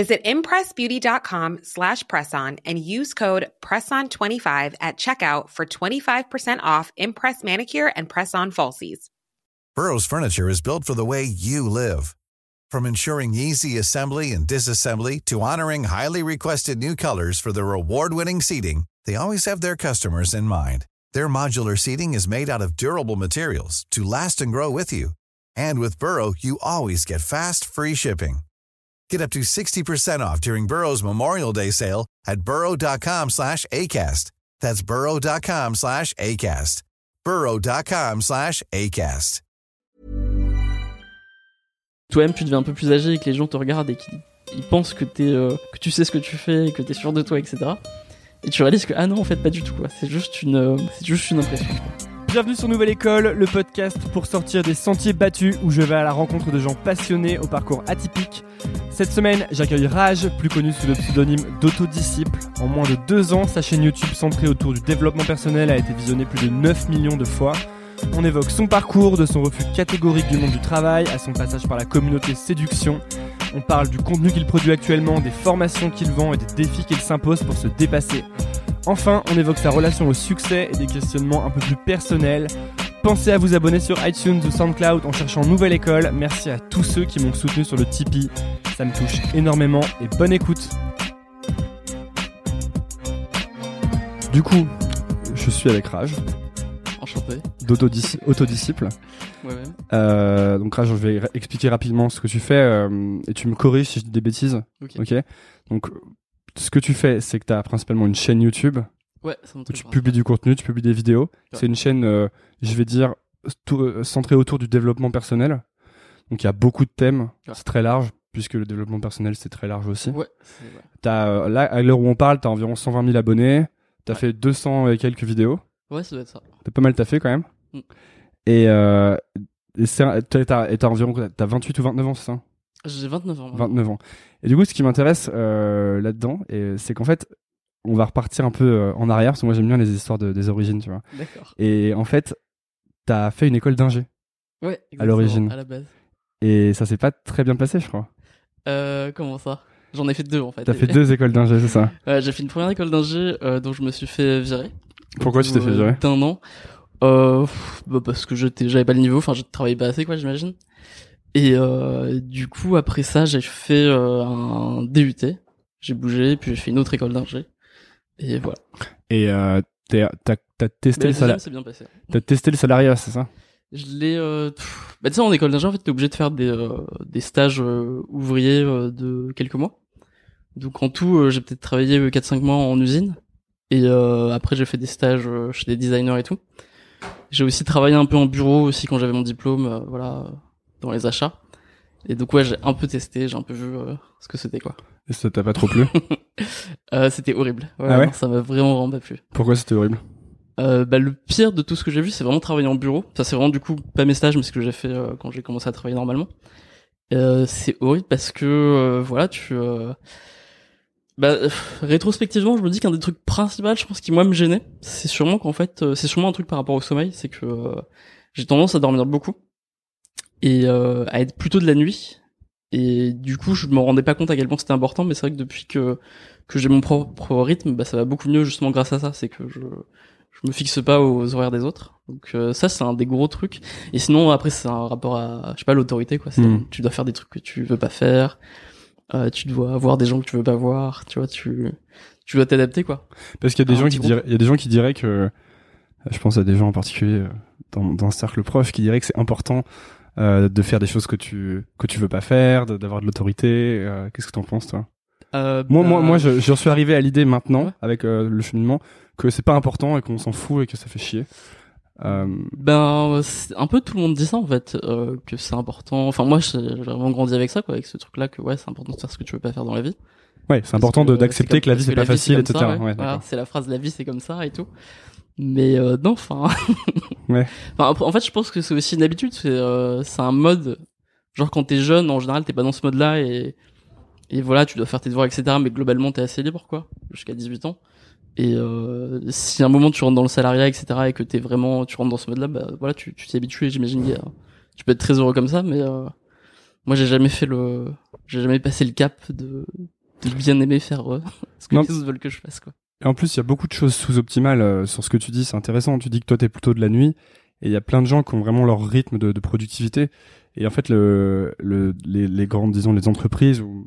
Visit impressbeauty.com slash presson and use code PRESSON25 at checkout for 25% off Impress Manicure and Press-On Falsies. Burrow's furniture is built for the way you live. From ensuring easy assembly and disassembly to honoring highly requested new colors for their award-winning seating, they always have their customers in mind. Their modular seating is made out of durable materials to last and grow with you. And with Burrow, you always get fast, free shipping. Get up to 60% off during Burrow's Memorial Day sale at burrow.com slash ACAST. That's burrow.com slash ACAST. burrow.com slash ACAST. Toi-même, tu deviens un peu plus âgé et que les gens te regardent et qu'ils ils pensent que, t'es, euh, que tu sais ce que tu fais et que tu es sûr de toi, etc. Et tu réalises que, ah non, en fait, pas du tout. C'est juste euh, juste une impression. Bienvenue sur Nouvelle École, le podcast pour sortir des sentiers battus où je vais à la rencontre de gens passionnés au parcours atypique. Cette semaine, j'accueille Raj, plus connu sous le pseudonyme d'Autodisciple. En moins de deux ans, sa chaîne YouTube centrée autour du développement personnel a été visionnée plus de 9 millions de fois. On évoque son parcours, de son refus catégorique du monde du travail à son passage par la communauté séduction. On parle du contenu qu'il produit actuellement, des formations qu'il vend et des défis qu'il s'impose pour se dépasser. Enfin, on évoque sa relation au succès et des questionnements un peu plus personnels. Pensez à vous abonner sur iTunes ou SoundCloud en cherchant Nouvelle École. Merci à tous ceux qui m'ont soutenu sur le Tipeee. Ça me touche énormément et bonne écoute. Du coup, je suis avec Raj, Enchanté. d'autodis- autodisciple. Ouais, ouais. Euh, donc Raj, je vais expliquer rapidement ce que tu fais euh, et tu me corriges si je dis des bêtises. Ok. Ok. Donc, ce que tu fais, c'est que tu as principalement une chaîne YouTube Ouais, où tu publies du contenu, tu publies des vidéos. Ouais. C'est une chaîne, euh, je vais dire, euh, centrée autour du développement personnel. Donc il y a beaucoup de thèmes, Ouais. c'est très large, puisque le développement personnel c'est très large aussi. Ouais, euh, là, à l'heure où on parle, t'as environ 120 000 abonnés, t'as Ouais. fait 200 et quelques vidéos. Ouais, ça doit être ça. T'as pas mal taffé quand même. Mm. Et, euh, t'as, environ t'as 28 ou 29 ans, c'est ça? J'ai 29 ans. maintenant. 29 ans. Et du coup, ce qui m'intéresse euh, là-dedans, c'est qu'en fait, on va repartir un peu euh, en arrière, parce que moi j'aime bien les histoires de, des origines, tu vois. D'accord. Et en fait, t'as fait une école d'ingé. Ouais, exactement, l'origine. À la base. Et ça s'est pas très bien passé, je crois. Euh, comment ça? J'en ai fait deux en fait. T'as fait deux écoles d'ingé, c'est ça? Ouais, j'ai fait une première école d'ingé euh, dont je me suis fait virer. Pourquoi tu t'es fait virer? D'un an. Euh, bah parce que j'étais, j'avais pas le niveau, enfin je travaillais pas assez quoi, j'imagine. Et euh, du coup après ça, j'ai fait euh, un DUT. J'ai bougé, puis j'ai fait une autre école d'ingé. Et voilà. Et euh, t'as t'as testé, le passé. t'as testé le salariat, c'est ça? Je l'ai. Euh... Bah tu sais en école d'ingé en fait t'es obligé de faire des euh, des stages euh, ouvriers euh, de quelques mois. Donc en tout euh, j'ai peut-être travaillé 4-5 mois en usine et euh, après j'ai fait des stages chez des designers et tout. J'ai aussi travaillé un peu en bureau aussi quand j'avais mon diplôme euh, voilà dans les achats. Et donc ouais j'ai un peu testé j'ai un peu vu euh, ce que c'était quoi. Et ça t'a pas trop plu Euh, c'était horrible. Ouais, Ah ouais non, ça m'a vraiment vraiment pas plu. Pourquoi c'était horrible Euh, bah, le pire de tout ce que j'ai vu, c'est vraiment travailler en bureau. Ça, c'est vraiment du coup pas mes stages, mais ce que j'ai fait euh, quand j'ai commencé à travailler normalement. Euh, c'est horrible parce que euh, voilà, tu. euh, Bah, rétrospectivement, je me dis qu'un des trucs principaux, je pense, qui moi me gênait, c'est sûrement qu'en fait, euh, c'est sûrement un truc par rapport au sommeil, c'est que euh, j'ai tendance à dormir beaucoup et euh, à être plutôt de la nuit. Et du coup, je me rendais pas compte à quel point c'était important, mais c'est vrai que depuis que que j'ai mon propre rythme, bah ça va beaucoup mieux justement grâce à ça. C'est que je je me fixe pas aux horaires des autres. Donc euh, ça c'est un des gros trucs. Et sinon après c'est un rapport à je sais pas l'autorité quoi. C'est Mm. tu dois faire des trucs que tu veux pas faire. Euh, tu dois voir des gens que tu veux pas voir. Tu vois tu tu dois t'adapter quoi. Parce qu'il y a des gens qui diraient, il y a des gens qui diraient que, je pense à des gens en particulier, euh, dans, dans un cercle proche qui dirait que c'est important euh, de faire des choses que tu que tu veux pas faire, d'avoir de l'autorité. euh, Qu'est-ce que t'en penses toi? Euh, Moi, moi, bah, moi, je- j'en suis arrivé à l'idée maintenant Ouais. avec le cheminement que c'est pas important et qu'on s'en fout et que ça fait chier. Ben, un peu tout le monde dit ça en fait, que c'est important. Enfin, moi, j'ai vraiment grandi avec ça, quoi, avec ce truc-là, que ouais, c'est important de faire ce que tu veux pas faire dans la vie. ouais, c'est important que, d'accepter que la vie c'est pas facile, etc. ça, Ouais, ouais. d'accord. Voilà, c'est la phrase, la vie c'est comme ça et tout. Mais euh, non, enfin. Ouais. En fait, je pense que c'est aussi une habitude. C'est euh, c'est un mode. Genre quand t'es jeune, en général, t'es pas dans ce mode-là et et voilà, tu dois faire tes devoirs, etc. Mais globalement, t'es assez libre, quoi, jusqu'à 18 ans. Et euh, si à un moment tu rentres dans le salariat, etc. et que t'es vraiment, tu rentres dans ce mode-là, bah voilà, tu habitues. et J'imagine que tu peux être très heureux comme ça, mais euh, moi, j'ai jamais fait le, j'ai jamais passé le cap de de bien aimer faire euh, ce que Non. les autres veulent que je fasse, quoi. Et en plus, il y a beaucoup de choses sous-optimales euh, sur ce que tu dis. C'est intéressant. Tu dis que toi, t'es plutôt de la nuit. Et il y a plein de gens qui ont vraiment leur rythme de, de productivité. Et en fait, le, le, les, les grandes, disons, les entreprises ou,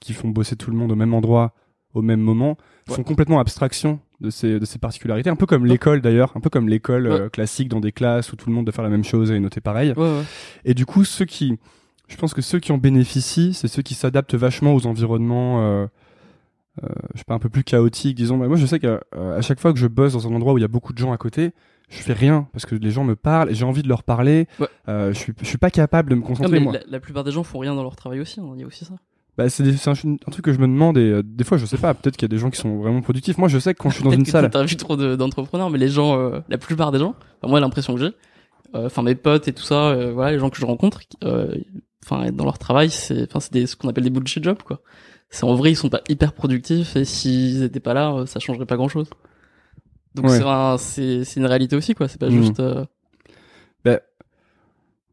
qui font bosser tout le monde au même endroit, au même moment, Ouais. font complètement abstraction de ces, de ces particularités. Un peu comme l'école d'ailleurs. Un peu comme l'école euh, classique dans des classes où tout le monde doit faire la même chose et noter pareil. Ouais, ouais. Et du coup, ceux qui, je pense que ceux qui en bénéficient, c'est ceux qui s'adaptent vachement aux environnements, euh, euh, je sais pas, un peu plus chaotiques, disons. Bah, moi, je sais qu'à euh, à chaque fois que je bosse dans un endroit où il y a beaucoup de gens à côté, je fais rien parce que les gens me parlent j'ai envie de leur parler. Ouais. Euh, je suis, je suis pas capable de me Non, concentrer mais moi. la, la plupart des gens font rien dans leur travail aussi. hein, Il y a aussi ça. Bah, c'est un, un truc que je me demande et euh, des fois, je sais pas. Peut-être qu'il y a des gens qui sont vraiment productifs. Moi, je sais que quand je suis dans une que salle, T'as vu trop de- d'entrepreneurs, mais les gens, euh, la plupart des gens, enfin, moi l'impression que j'ai, euh, enfin mes potes et tout ça, euh, voilà, les gens que je rencontre, euh, enfin dans leur travail, c'est, enfin c'est ce qu'on appelle des bullshit jobs quoi. C'est en vrai ils sont pas hyper productifs et s'ils étaient pas là, euh, ça changerait pas grand chose. Donc Ouais. c'est un- c'est c'est une réalité aussi quoi. C'est pas Mhm. juste. euh,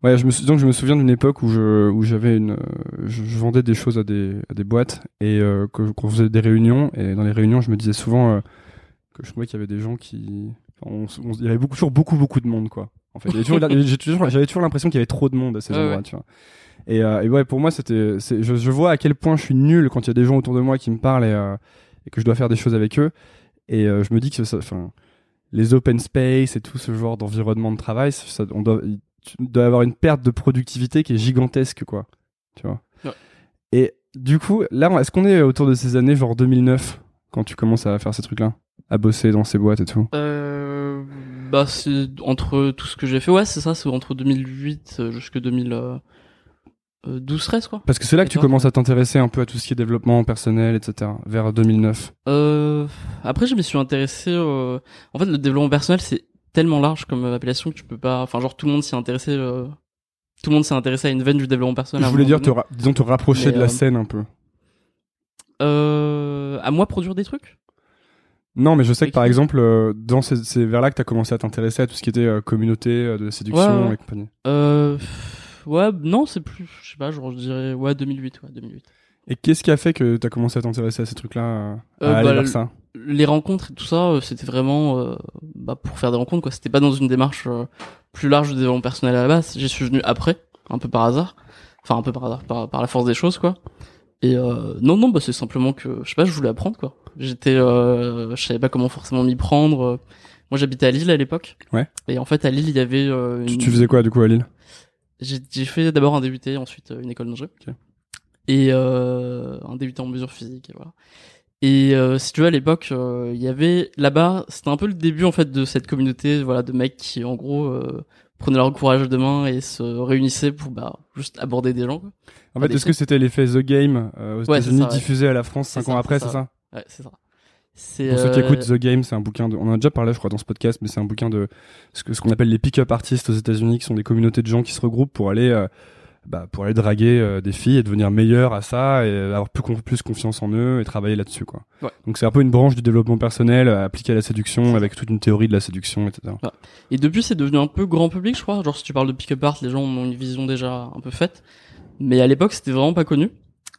Ouais, je me sou- donc je me souviens d'une époque où je où j'avais une euh, je, je vendais des choses à des à des boîtes et euh, que qu'on faisait des réunions et dans les réunions je me disais souvent euh, que je trouvais qu'il y avait des gens qui on on il y avait beaucoup toujours beaucoup beaucoup de monde quoi. En fait, avait toujours j'avais toujours l'impression qu'il y avait trop de monde à ces endroits, ouais. tu vois. Euh, et, ouais, pour moi, c'était, je, vois à quel point je suis nul quand il y a des gens autour de moi qui me parlent et, euh, que je dois faire des choses avec eux. Et euh, je me dis que les open space et tout ce genre d'environnement de travail, ça, on doit, avoir une perte de productivité qui est gigantesque, quoi. Tu vois? Et du coup, là, est-ce qu'on est autour de ces années, genre 2009, quand tu commences à faire ces trucs-là, à bosser dans ces boîtes et tout? Bah, c'est entre tout ce que j'ai fait, ouais, c'est ça, c'est entre 2008 jusque 2000, euh, 12-13 quoi. Parce que c'est là que tu commences à t'intéresser un peu à tout ce qui est développement personnel, etc. Vers 2009. Euh, après, je m'y suis intéressé. En fait, le développement personnel, c'est tellement large comme euh, appellation que tu peux pas. Enfin, genre tout le monde s'y intéressait. Euh, tout le monde s'est intéressé à une veine du développement personnel. Je voulais dire, disons te rapprocher de la euh, scène un peu. à moi produire des trucs? Non, mais je sais que par exemple, dans ces, vers-là que tu as commencé à t'intéresser à tout ce qui était communauté, de séduction ouais, et compagnie. Ouais, non, c'est plus. Je sais pas, genre je dirais ouais 2008, ouais 2008. Et qu'est-ce qui a fait que tu as commencé à t'intéresser à ces trucs-là, à Euh, aller bah, vers ça Les rencontres et tout ça, euh, c'était vraiment euh, bah, pour faire des rencontres quoi. C'était pas dans une démarche euh, plus large de développement personnel à la base. J'y suis venu après, un peu par hasard. Enfin un peu par hasard, par, par la force des choses quoi. Et euh, non non bah c'est simplement que je sais pas, je voulais apprendre quoi. J'étais, euh, je savais pas comment forcément m'y prendre. Moi j'habitais à Lille à l'époque. Ouais. Et en fait à Lille il y avait. tu, une- tu faisais quoi du coup à Lille? J'ai fait d'abord un DUT, ensuite euh, une école d'ingé. Ok. Et euh, un DUT en mesure physique, et voilà. Et euh, si tu veux, à l'époque, euh, il y avait là-bas, c'était un peu le début en fait de cette communauté, voilà, de mecs qui en gros euh, prenaient leur courage à deux mains et se réunissaient pour bah juste aborder des gens. Quoi. En fait, est-ce que c'était l'effet The Game euh, aux Ouais, États-Unis ouais. diffusé à la France C'est 5 ça, ans après, c'est c'est ça. ça? Ouais, c'est ça. Pour ceux qui euh, écoutent The Game, c'est un bouquin de. On en a déjà parlé, je crois, dans ce podcast, mais c'est un bouquin de ce que ce qu'on appelle les pick-up artists aux États-Unis, qui sont des communautés de gens qui se regroupent pour aller, euh, bah, pour aller draguer euh, des filles et devenir meilleurs à ça et avoir plus, plus confiance en eux et travailler là-dessus, quoi. Ouais. Donc c'est un peu une branche du développement personnel euh, appliquée à la séduction, avec toute une théorie de la séduction, etc. Et depuis, c'est devenu un peu grand public, je crois. Genre, si tu parles de pick-up art, les gens ont une vision déjà un peu faite. Mais à l'époque, c'était vraiment pas connu.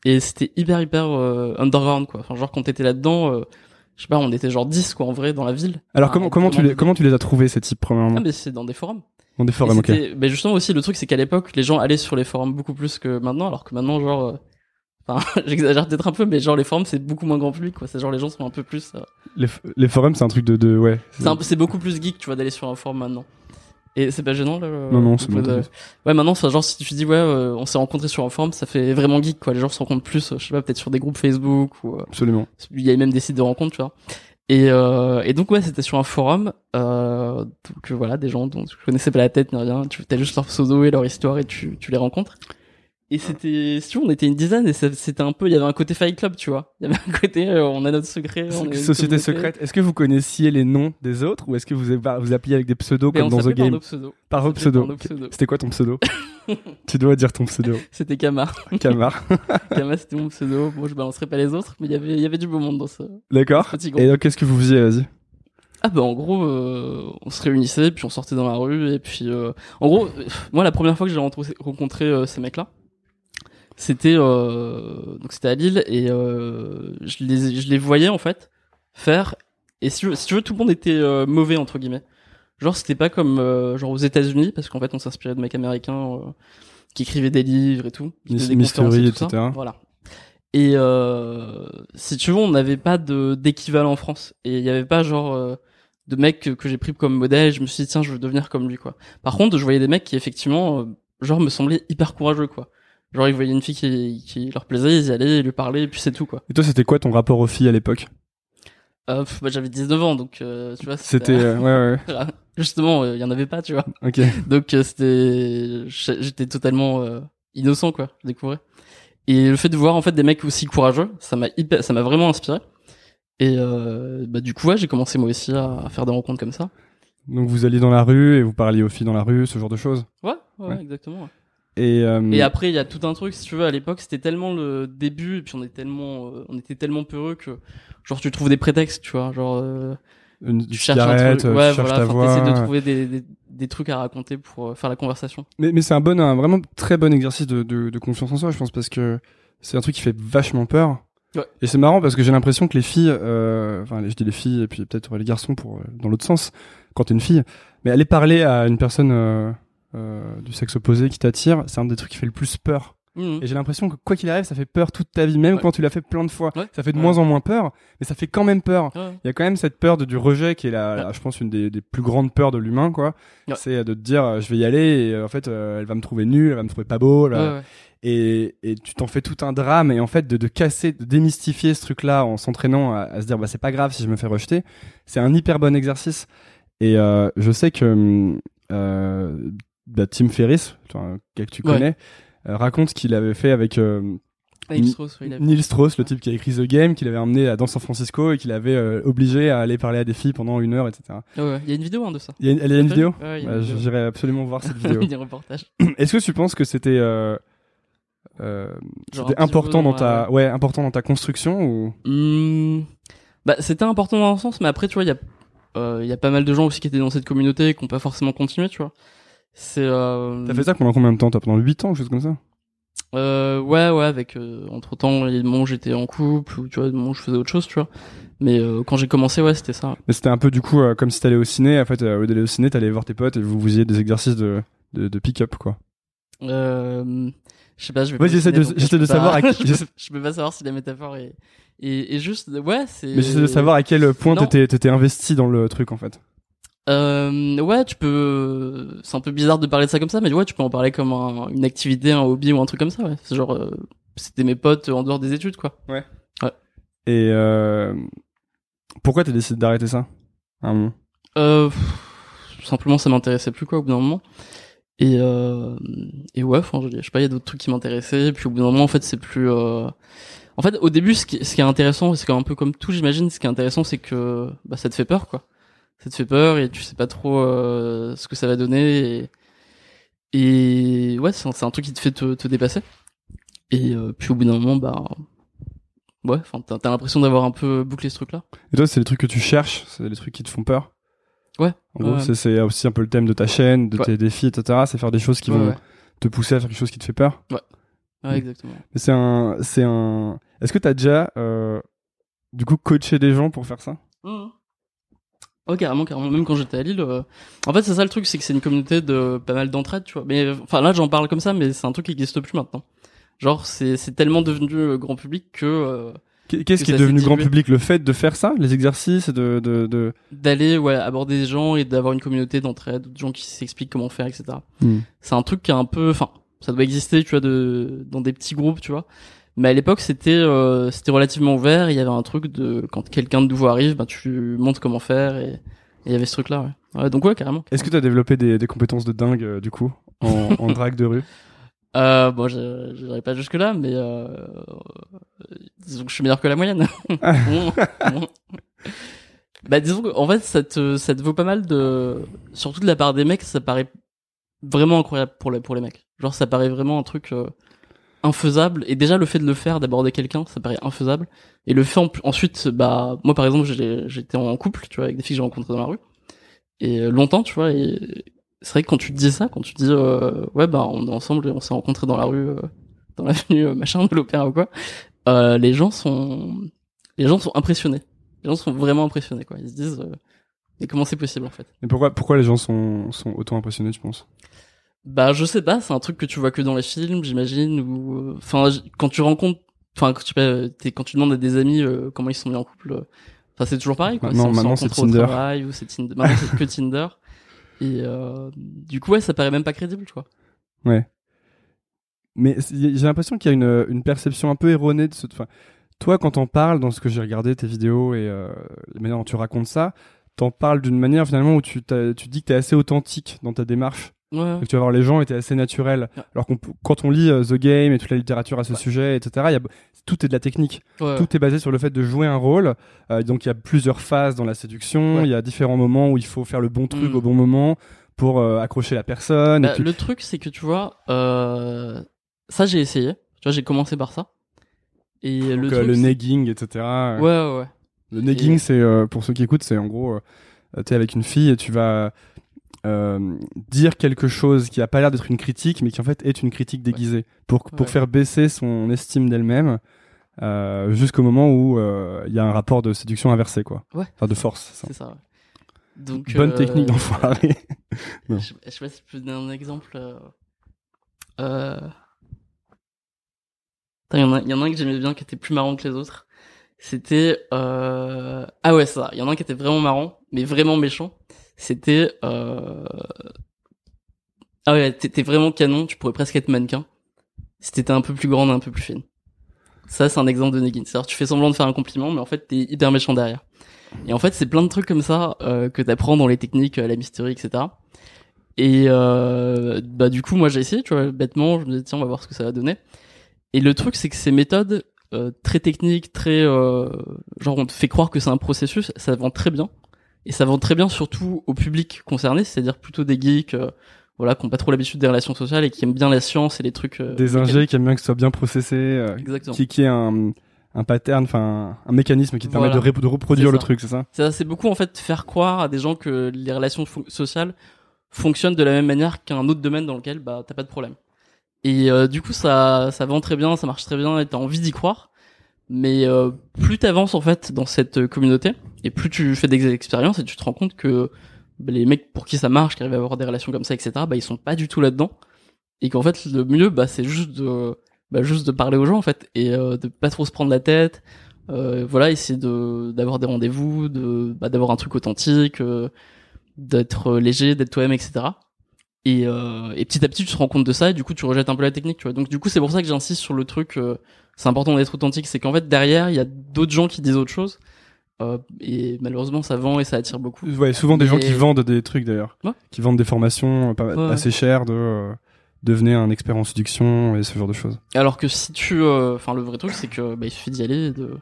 Et c'était hyper, hyper euh, underground, quoi. Enfin, genre, quand t'étais là-dedans, euh, je sais pas, on était genre 10, quoi, en vrai, dans la ville. Alors comment comment tu les comment tu les as trouvés ces types premièrement Ah, mais c'est dans des forums. Dans des forums, ok. Mais justement, aussi, le truc, c'est qu'à l'époque, les gens allaient sur les forums beaucoup plus que maintenant, alors que maintenant, genre... euh, Enfin, j'exagère peut-être un peu, mais genre, les forums, c'est beaucoup moins grand public, quoi. C'est genre, les gens sont un peu plus... euh, Les, forums, c'est un truc de, de ouais. C'est beaucoup plus geek, tu vois, d'aller sur un forum maintenant. Et c'est pas gênant là le- Non, non, c'est bon, de-. Ouais, maintenant, ça, genre, si tu dis, ouais, euh, on s'est rencontrés sur un forum, ça fait vraiment geek, quoi. Les gens se rencontrent plus, euh, je sais pas, peut-être sur des groupes Facebook ou, euh, Absolument. il y a même des sites de rencontres, tu vois. Et, euh, et donc, ouais, c'était sur un forum, euh, donc euh, voilà, des gens dont tu connaissais pas la tête ni rien, tu as juste leur pseudo et leur histoire et tu, tu les rencontres. Et c'était, si on était une dizaine et c'était un peu, il y avait un côté Fight Club, tu vois. Il y avait un côté, euh, on a notre secret. on Société secrète. Est-ce que vous connaissiez les noms des autres ou est-ce que vous vous appeliez avec des pseudos Mais comme dans The s'appelait par Game nos pseudos. Par pseudos. nos pseudos. C'était quoi ton pseudo Tu dois dire ton pseudo. C'était Kamar. Camar. Kama, c'était mon pseudo. Bon, je balancerai pas les autres, mais il y avait, il y avait du beau monde dans ce D'accord. Et donc qu'est-ce que vous faisiez Vas-y. Ah bah en gros, euh, on se réunissait, puis on sortait dans la rue, et puis euh, en gros, euh, moi la première fois que j'ai rencontré, rencontré euh, ces mecs-là, c'était euh, donc c'était à Lille et euh, je les je les voyais en fait faire. Et si tu veux, si tu veux tout le monde était euh, mauvais entre guillemets. Genre c'était pas comme euh, genre aux États-Unis parce qu'en fait on s'inspirait de mecs américains euh, qui écrivaient des livres et tout, qui des conférences et Mystery, tout ça. etc.. Voilà. Et euh, si tu veux, on n'avait pas de d'équivalent en France. Et il y avait pas genre euh, de mecs que, que j'ai pris comme modèle. Je me suis dit tiens, je veux devenir comme lui quoi. Par contre, je voyais des mecs qui effectivement, euh, genre me semblaient hyper courageux quoi. Genre ils voyaient une fille qui, qui leur plaisait, ils y allaient, ils lui parlaient, et puis c'est tout quoi. Et toi, c'était quoi ton rapport aux filles à l'époque Euh, pff, bah, j'avais 19 ans donc euh, tu vois. C'était euh, ouais ouais. Justement, euh, il y en avait pas, tu vois. Ok. Donc c'était, j'étais totalement innocent quoi, je découvrais. Et le fait de voir en fait des mecs aussi courageux, ça m'a hyper, ça m'a vraiment inspiré. Et bah du coup ouais, j'ai commencé moi aussi à, à faire des rencontres comme ça. Donc vous alliez dans la rue et vous parliez aux filles dans la rue, ce genre de choses. Ouais, ouais, Ouais. exactement. ouais. Et, euh, Et après il y a tout un truc si tu veux à l'époque c'était tellement le début et puis on est tellement, euh, on était tellement peureux que genre tu trouves des prétextes, tu vois, genre euh, une tu cherches un truc, euh, ouais tu voilà, t'essaies de trouver des, des, des trucs à raconter pour euh, faire la conversation. Mais, mais c'est un bon, un vraiment très bon exercice de, de, de confiance en soi, je pense, parce que c'est un truc qui fait vachement peur. Ouais. Et c'est marrant parce que j'ai l'impression que les filles, euh, enfin, je dis les filles et puis peut-être les garçons pour dans l'autre sens, quand t'es une fille, mais aller parler à une personne du sexe opposé qui t'attire, c'est un des trucs qui fait le plus peur. Mhm. Et j'ai l'impression que quoi qu'il arrive, ça fait peur toute ta vie, même Ouais. quand tu l'as fait plein de fois. Ouais. Ça fait de Ouais. moins en moins peur, mais ça fait quand même peur. Il y a quand même cette peur de, du rejet qui est la, je pense, une des, des plus grandes peurs de l'humain, quoi. C'est euh, de te dire, euh, je vais y aller et euh, en fait, euh, elle va me trouver nul, elle va me trouver pas beau, et, et tu t'en fais tout un drame et en fait de, de casser, de démystifier ce truc-là en s'entraînant à, à se dire, bah c'est pas grave si je me fais rejeter, c'est un hyper bon exercice. Et euh, je sais que hum, euh, bah, Tim Ferriss, quel que tu connais, euh, raconte qu'il avait fait avec euh, Neil Strauss, Neil le type qui a écrit The Game, qu'il avait emmené à- dans San Francisco et qu'il avait euh, obligé à aller parler à des filles pendant une heure, etc. Ouais. Il y a une vidéo hein, de ça. Il y a, une- il y a une T'as vidéo Ouais, Bah, vidéo. J'irai absolument voir cette vidéo. des reportages. Est-ce que tu penses que c'était euh, euh, un important dans ta ouais important dans ta construction ou? Hmm, Bah, c'était important dans un sens, mais après, tu vois, il y a, il y a pas mal de gens aussi qui étaient dans cette communauté et qui ont pas forcément continué, tu vois. C'est. Euh... t'as fait ça pendant combien de temps? T'as pendant 8 ans, quelque chose comme ça? Euh, ouais, ouais, avec euh, entre temps, moment j'étais en couple ou tu vois, moment je faisais autre chose, tu vois. Mais euh, quand j'ai commencé, ouais, c'était ça. Mais c'était un peu du coup comme si t'allais au ciné. En fait, au lieu d'aller au ciné, t'allais voir tes potes et vous faisiez des exercices de de, de pick-up quoi. Euh, je sais pas, je vais. Ouais, j'essaie de- je pas- savoir à je, peux, je peux pas savoir si la métaphore est et, et juste, ouais, c'est. Mais j'essaie de savoir à quel point t'étais t'étais investi dans le truc en fait. Euh, ouais, tu peux. C'est un peu bizarre de parler de ça comme ça, mais ouais, tu peux en parler comme un- une activité, un hobby ou un truc comme ça. Ouais, c'est genre, euh, c'était mes potes en dehors des études, quoi. Et euh, pourquoi t'as décidé d'arrêter ça à un moment? Euh, pff, simplement, ça m'intéressait plus, quoi, au bout d'un moment. Et euh, et ouais, enfin, je, je sais pas, il y a d'autres trucs qui m'intéressaient. Puis au bout d'un moment, en fait, c'est plus. euh, En fait, au début, ce qui, ce qui est intéressant, c'est un peu comme tout, j'imagine. Ce qui est intéressant, c'est que bah, ça te fait peur, quoi. Ça te fait peur et tu sais pas trop euh, ce que ça va donner. Et, et ouais, c'est un, truc qui te fait te, te dépasser. Et euh, puis au bout d'un moment, bah ouais, enfin, t'as t'as l'impression d'avoir un peu bouclé ce truc-là. Et toi, c'est les trucs que tu cherches, c'est les trucs qui te font peur? Ouais. En gros, Ouais. c'est- aussi un peu le thème de ta chaîne, de Ouais. tes défis, etc. C'est faire des choses qui Ouais, vont ouais. te pousser à faire quelque chose qui te fait peur? Ouais, Mm. exactement. Mais c'est un, c'est un. Est-ce que t'as déjà, euh, du coup, coaché des gens pour faire ça? Oh carrément, carrément. Même quand j'étais à Lille, euh, en fait c'est ça le truc, c'est que c'est une communauté de pas mal d'entraide, tu vois. Mais euh, enfin là j'en parle comme ça, mais c'est un truc qui existe plus maintenant. Genre c'est c'est tellement devenu euh, grand public que euh, Qu'est-ce que qui est ça devenu grand dilué. public? Le fait de faire ça, les exercices, de, de, de... d'aller ouais aborder des gens et d'avoir une communauté d'entraide, de gens qui s'expliquent comment faire, etc. Hmm. C'est un truc qui est un peu, enfin, ça doit exister, tu vois, de dans des petits groupes, tu vois. Mais à l'époque, c'était euh, c'était relativement ouvert. Il y avait un truc de quand quelqu'un de nouveau arrive, ben tu montres comment faire et il y avait ce truc-là. Ouais. Ouais, donc ouais, carrément. Est-ce que tu as développé des, des compétences de dingue, euh, du coup, en, en drague de rue? Euh, bon, je dirais pas jusque là, mais euh, disons que je suis meilleur que la moyenne. bah disons que en fait ça te ça te vaut pas mal de surtout de la part des mecs, ça paraît vraiment incroyable pour les pour les mecs. Genre ça paraît vraiment un truc euh, infaisable. Et déjà le fait de le faire d'aborder quelqu'un, ça paraît infaisable. Et le fait en- ensuite bah moi par exemple, j'étais en couple, tu vois, avec des filles que j'ai rencontrées dans la rue. Et euh, longtemps, tu vois et c'est vrai que quand tu dis ça, quand tu dis euh, ouais bah on est ensemble et on s'est rencontrés dans la rue, euh, dans l'avenue euh, machin de l'opéra ou quoi, euh, les gens sont les gens sont impressionnés. Les gens sont vraiment impressionnés quoi. Ils se disent mais comment c'est possible en fait? Mais pourquoi, pourquoi les gens sont, sont autant impressionnés, tu penses? Bah je sais pas, c'est un truc que tu vois que dans les films, j'imagine ou euh, enfin quand tu rencontres enfin quand tu t'es- quand tu demandes à des amis euh, comment ils sont mis en couple euh, enfin c'est toujours pareil quoi. Maintenant- on c'est Tinder. travail ou c'est Tinder, maintenant c'est que Tinder. Et euh, du coup ouais, ça paraît même pas crédible, tu vois. Ouais. Mais j'ai l'impression qu'il y a une, une perception un peu erronée de ce. Enfin, toi, quand t'en parles dans ce que j'ai regardé, tes vidéos et euh, la manière dont tu racontes ça, t'en parles d'une manière finalement où tu, tu dis que t'es assez authentique dans ta démarche. Ouais. Tu vas voir les gens étaient assez naturels. Ouais. Alors qu'on quand on lit euh, The Game et toute la littérature à ce sujet, etc., y a, tout est de la technique. Tout est basé sur le fait de jouer un rôle. Euh, donc il y a plusieurs phases dans la séduction. Il y a différents moments où il faut faire le bon truc Mm. au bon moment pour euh, accrocher la personne. Bah, et puis... Le truc, c'est que tu vois, ça j'ai essayé. Tu vois, j'ai commencé par ça. Et le Donc, truc, le negging, etc. Ouais, ouais, ouais. Le negging, Et- c'est pour ceux qui écoutent, c'est en gros, euh, t'es avec une fille et tu vas euh, dire quelque chose qui a pas l'air d'être une critique, mais qui en fait est une critique déguisée pour pour Ouais. faire baisser son estime d'elle-même. euh, jusqu'au moment où euh, il y a un rapport de séduction inversé quoi Ouais. enfin de force. C'est ça. Donc, bonne technique d'enfoiré. Je, je sais pas si je peux donner un exemple. Il y, en a- il y en a un que j'aimais bien qui était plus marrant que les autres. C'était ah ouais ça. Il y en a un qui était vraiment marrant, mais vraiment méchant. C'était euh... ah ouais t'étais vraiment canon. Tu pourrais presque être mannequin. Si t'étais un peu plus grande, un peu plus fine. Ça c'est un exemple de negging. C'est-à-dire tu fais semblant de faire un compliment, mais en fait t'es hyper méchant derrière. Et en fait c'est plein de trucs comme ça euh, que t'apprends dans les techniques, euh, la mysterie, etc. Et euh, bah du coup moi j'ai essayé, tu vois, bêtement, je me disais tiens on va voir ce que ça va donner. Et le truc c'est que ces méthodes euh, très techniques, très euh, genre on te fait croire que c'est un processus, ça vend très bien. Et ça vend très bien surtout au public concerné, c'est-à-dire plutôt des geeks, euh, voilà, qui ont pas trop l'habitude des relations sociales et qui aiment bien la science et les trucs. euh, des ingés qui aiment bien que ce soit bien processé euh, Exactement. qui qui est un un pattern enfin un mécanisme qui te permet de, reproduire le truc c'est ça Ça, c'est beaucoup en fait faire croire à des gens que les relations sociales fonctionnent de la même manière qu'un autre domaine dans lequel bah t'as pas de problème. Et euh, du coup ça ça vend très bien, ça marche très bien et t'as envie d'y croire. Mais euh, plus t'avances en fait dans cette euh, communauté et plus tu fais des expériences et tu te rends compte que bah, les mecs pour qui ça marche, qui arrivent à avoir des relations comme ça, etc. Bah ils sont pas du tout là-dedans. Et qu'en fait le mieux bah c'est juste de bah, juste de parler aux gens en fait et euh, de pas trop se prendre la tête euh, voilà essayer de d'avoir des rendez-vous de bah, d'avoir un truc authentique euh, d'être euh, léger d'être toi-même etc et, euh, et petit à petit tu te rends compte de ça et du coup tu rejettes un peu la technique tu vois. Donc du coup c'est pour ça que j'insiste sur le truc euh, c'est important d'être authentique. C'est qu'en fait derrière il y a d'autres gens qui disent autre chose euh, et malheureusement ça vend et ça attire beaucoup ouais souvent des gens qui vendent des trucs d'ailleurs Ouais. qui vendent des formations euh, pas- Ouais. assez chères de euh, devenez un expert en séduction et ce genre de choses alors que si tu euh, enfin le vrai truc c'est que bah, il suffit d'y aller et de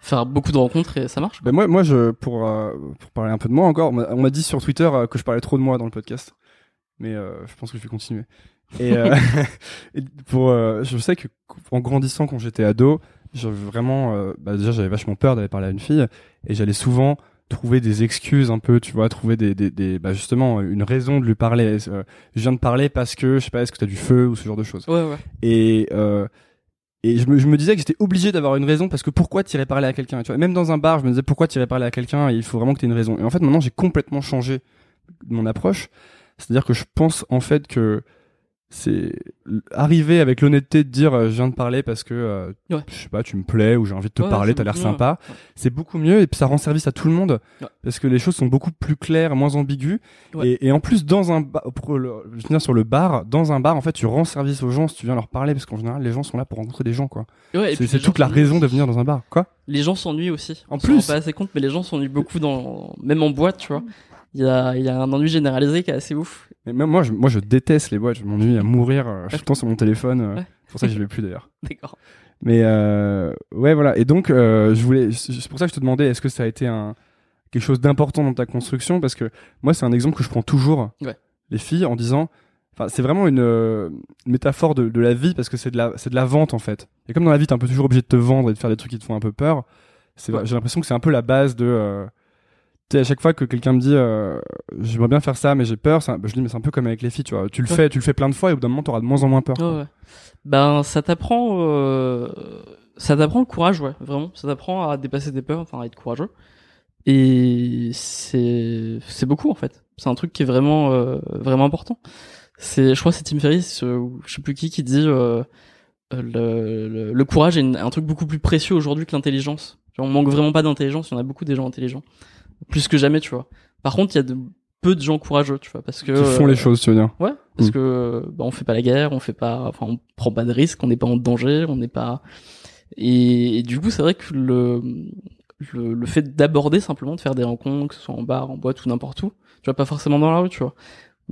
faire beaucoup de rencontres et ça marche Ben moi, moi, je pour euh, pour parler un peu de moi encore, on m'a- dit sur Twitter euh, que je parlais trop de moi dans le podcast, mais euh, je pense que je vais continuer. Et, euh, et pour, euh, je sais que en grandissant quand j'étais ado, j'avais vraiment, euh, bah déjà j'avais vachement peur d'aller parler à une fille, et j'allais souvent trouver des excuses un peu, tu vois, trouver des, des, des bah justement une raison de lui parler. Euh, je viens de parler parce que je sais pas, est-ce que t'as du feu ou ce genre de choses. ouais ouais Et euh, et je me, je me disais que j'étais obligé d'avoir une raison parce que pourquoi t'irais parler à quelqu'un tu vois même dans un bar je me disais pourquoi t'irais parler à quelqu'un il faut vraiment que t'aies une raison et en fait maintenant j'ai complètement changé mon approche c'est à dire que je pense en fait que c'est arriver avec l'honnêteté de dire euh, je viens de parler parce que euh, Ouais. je sais pas tu me plais ou j'ai envie de te Ouais, parler t'as l'air sympa ouais. c'est beaucoup mieux et puis ça rend service à tout le monde parce que les choses sont beaucoup plus claires moins ambiguës et, et en plus dans un bar pour le, je finir sur le bar dans un bar en fait tu rends service aux gens si tu viens leur parler parce qu'en général les gens sont là pour rencontrer des gens quoi c'est toute la raison de venir dans un bar quoi Les gens s'ennuient aussi. En On plus. pas assez compte, mais les gens s'ennuient beaucoup dans, même en boîte, tu vois. Il y a, il y a un ennui généralisé qui est assez ouf. mais même moi je, moi je déteste les boîtes je m'ennuie à mourir euh, je suis tout le temps sur mon téléphone euh, Ouais. c'est pour ça que j'y vais plus d'ailleurs D'accord. Mais euh, ouais, voilà. Et donc, euh, je voulais. C'est pour ça que je te demandais, est-ce que ça a été un quelque chose d'important dans ta construction? Parce que moi, c'est un exemple que je prends toujours. Ouais. Les filles en disant. Enfin, c'est vraiment une, euh, métaphore de, de la vie parce que c'est de la c'est de la vente en fait. Et comme dans la vie, t'es un peu toujours obligé de te vendre et de faire des trucs qui te font un peu peur. C'est Ouais. j'ai l'impression que c'est un peu la base de. Euh, à chaque fois que quelqu'un me dit, euh, j'aimerais bien faire ça, mais j'ai peur, c'est un- je dis, mais c'est un peu comme avec les filles, tu vois. Tu le Ouais. fais, tu le fais plein de fois et au bout d'un moment, t'auras de moins en moins peur. Ouais. Ben, ça t'apprend, euh, ça t'apprend le courage, ouais, vraiment. Ça t'apprend à dépasser tes peurs, enfin, à être courageux. Et c'est, c'est beaucoup, en fait. C'est un truc qui est vraiment, euh, vraiment important. C'est, je crois, que c'est Tim Ferriss, euh, ou je sais plus qui, qui dit, euh, euh, le, le, le courage est une- un truc beaucoup plus précieux aujourd'hui que l'intelligence. On manque vraiment pas d'intelligence, il y en a beaucoup des gens intelligents. Plus que jamais, tu vois. Par contre, il y a de, peu de gens courageux, tu vois, parce que. Qui font euh, les choses, tu veux dire. Ouais, parce Mm. que bah, on fait pas la guerre, on fait pas, enfin on prend pas de risques, on n'est pas en danger, on n'est pas. Et, et du coup, c'est vrai que le le, le fait d'aborder simplement, de faire des rencontres, que ce soit en bar, en boîte ou n'importe où, tu vois, pas forcément dans la rue, tu vois.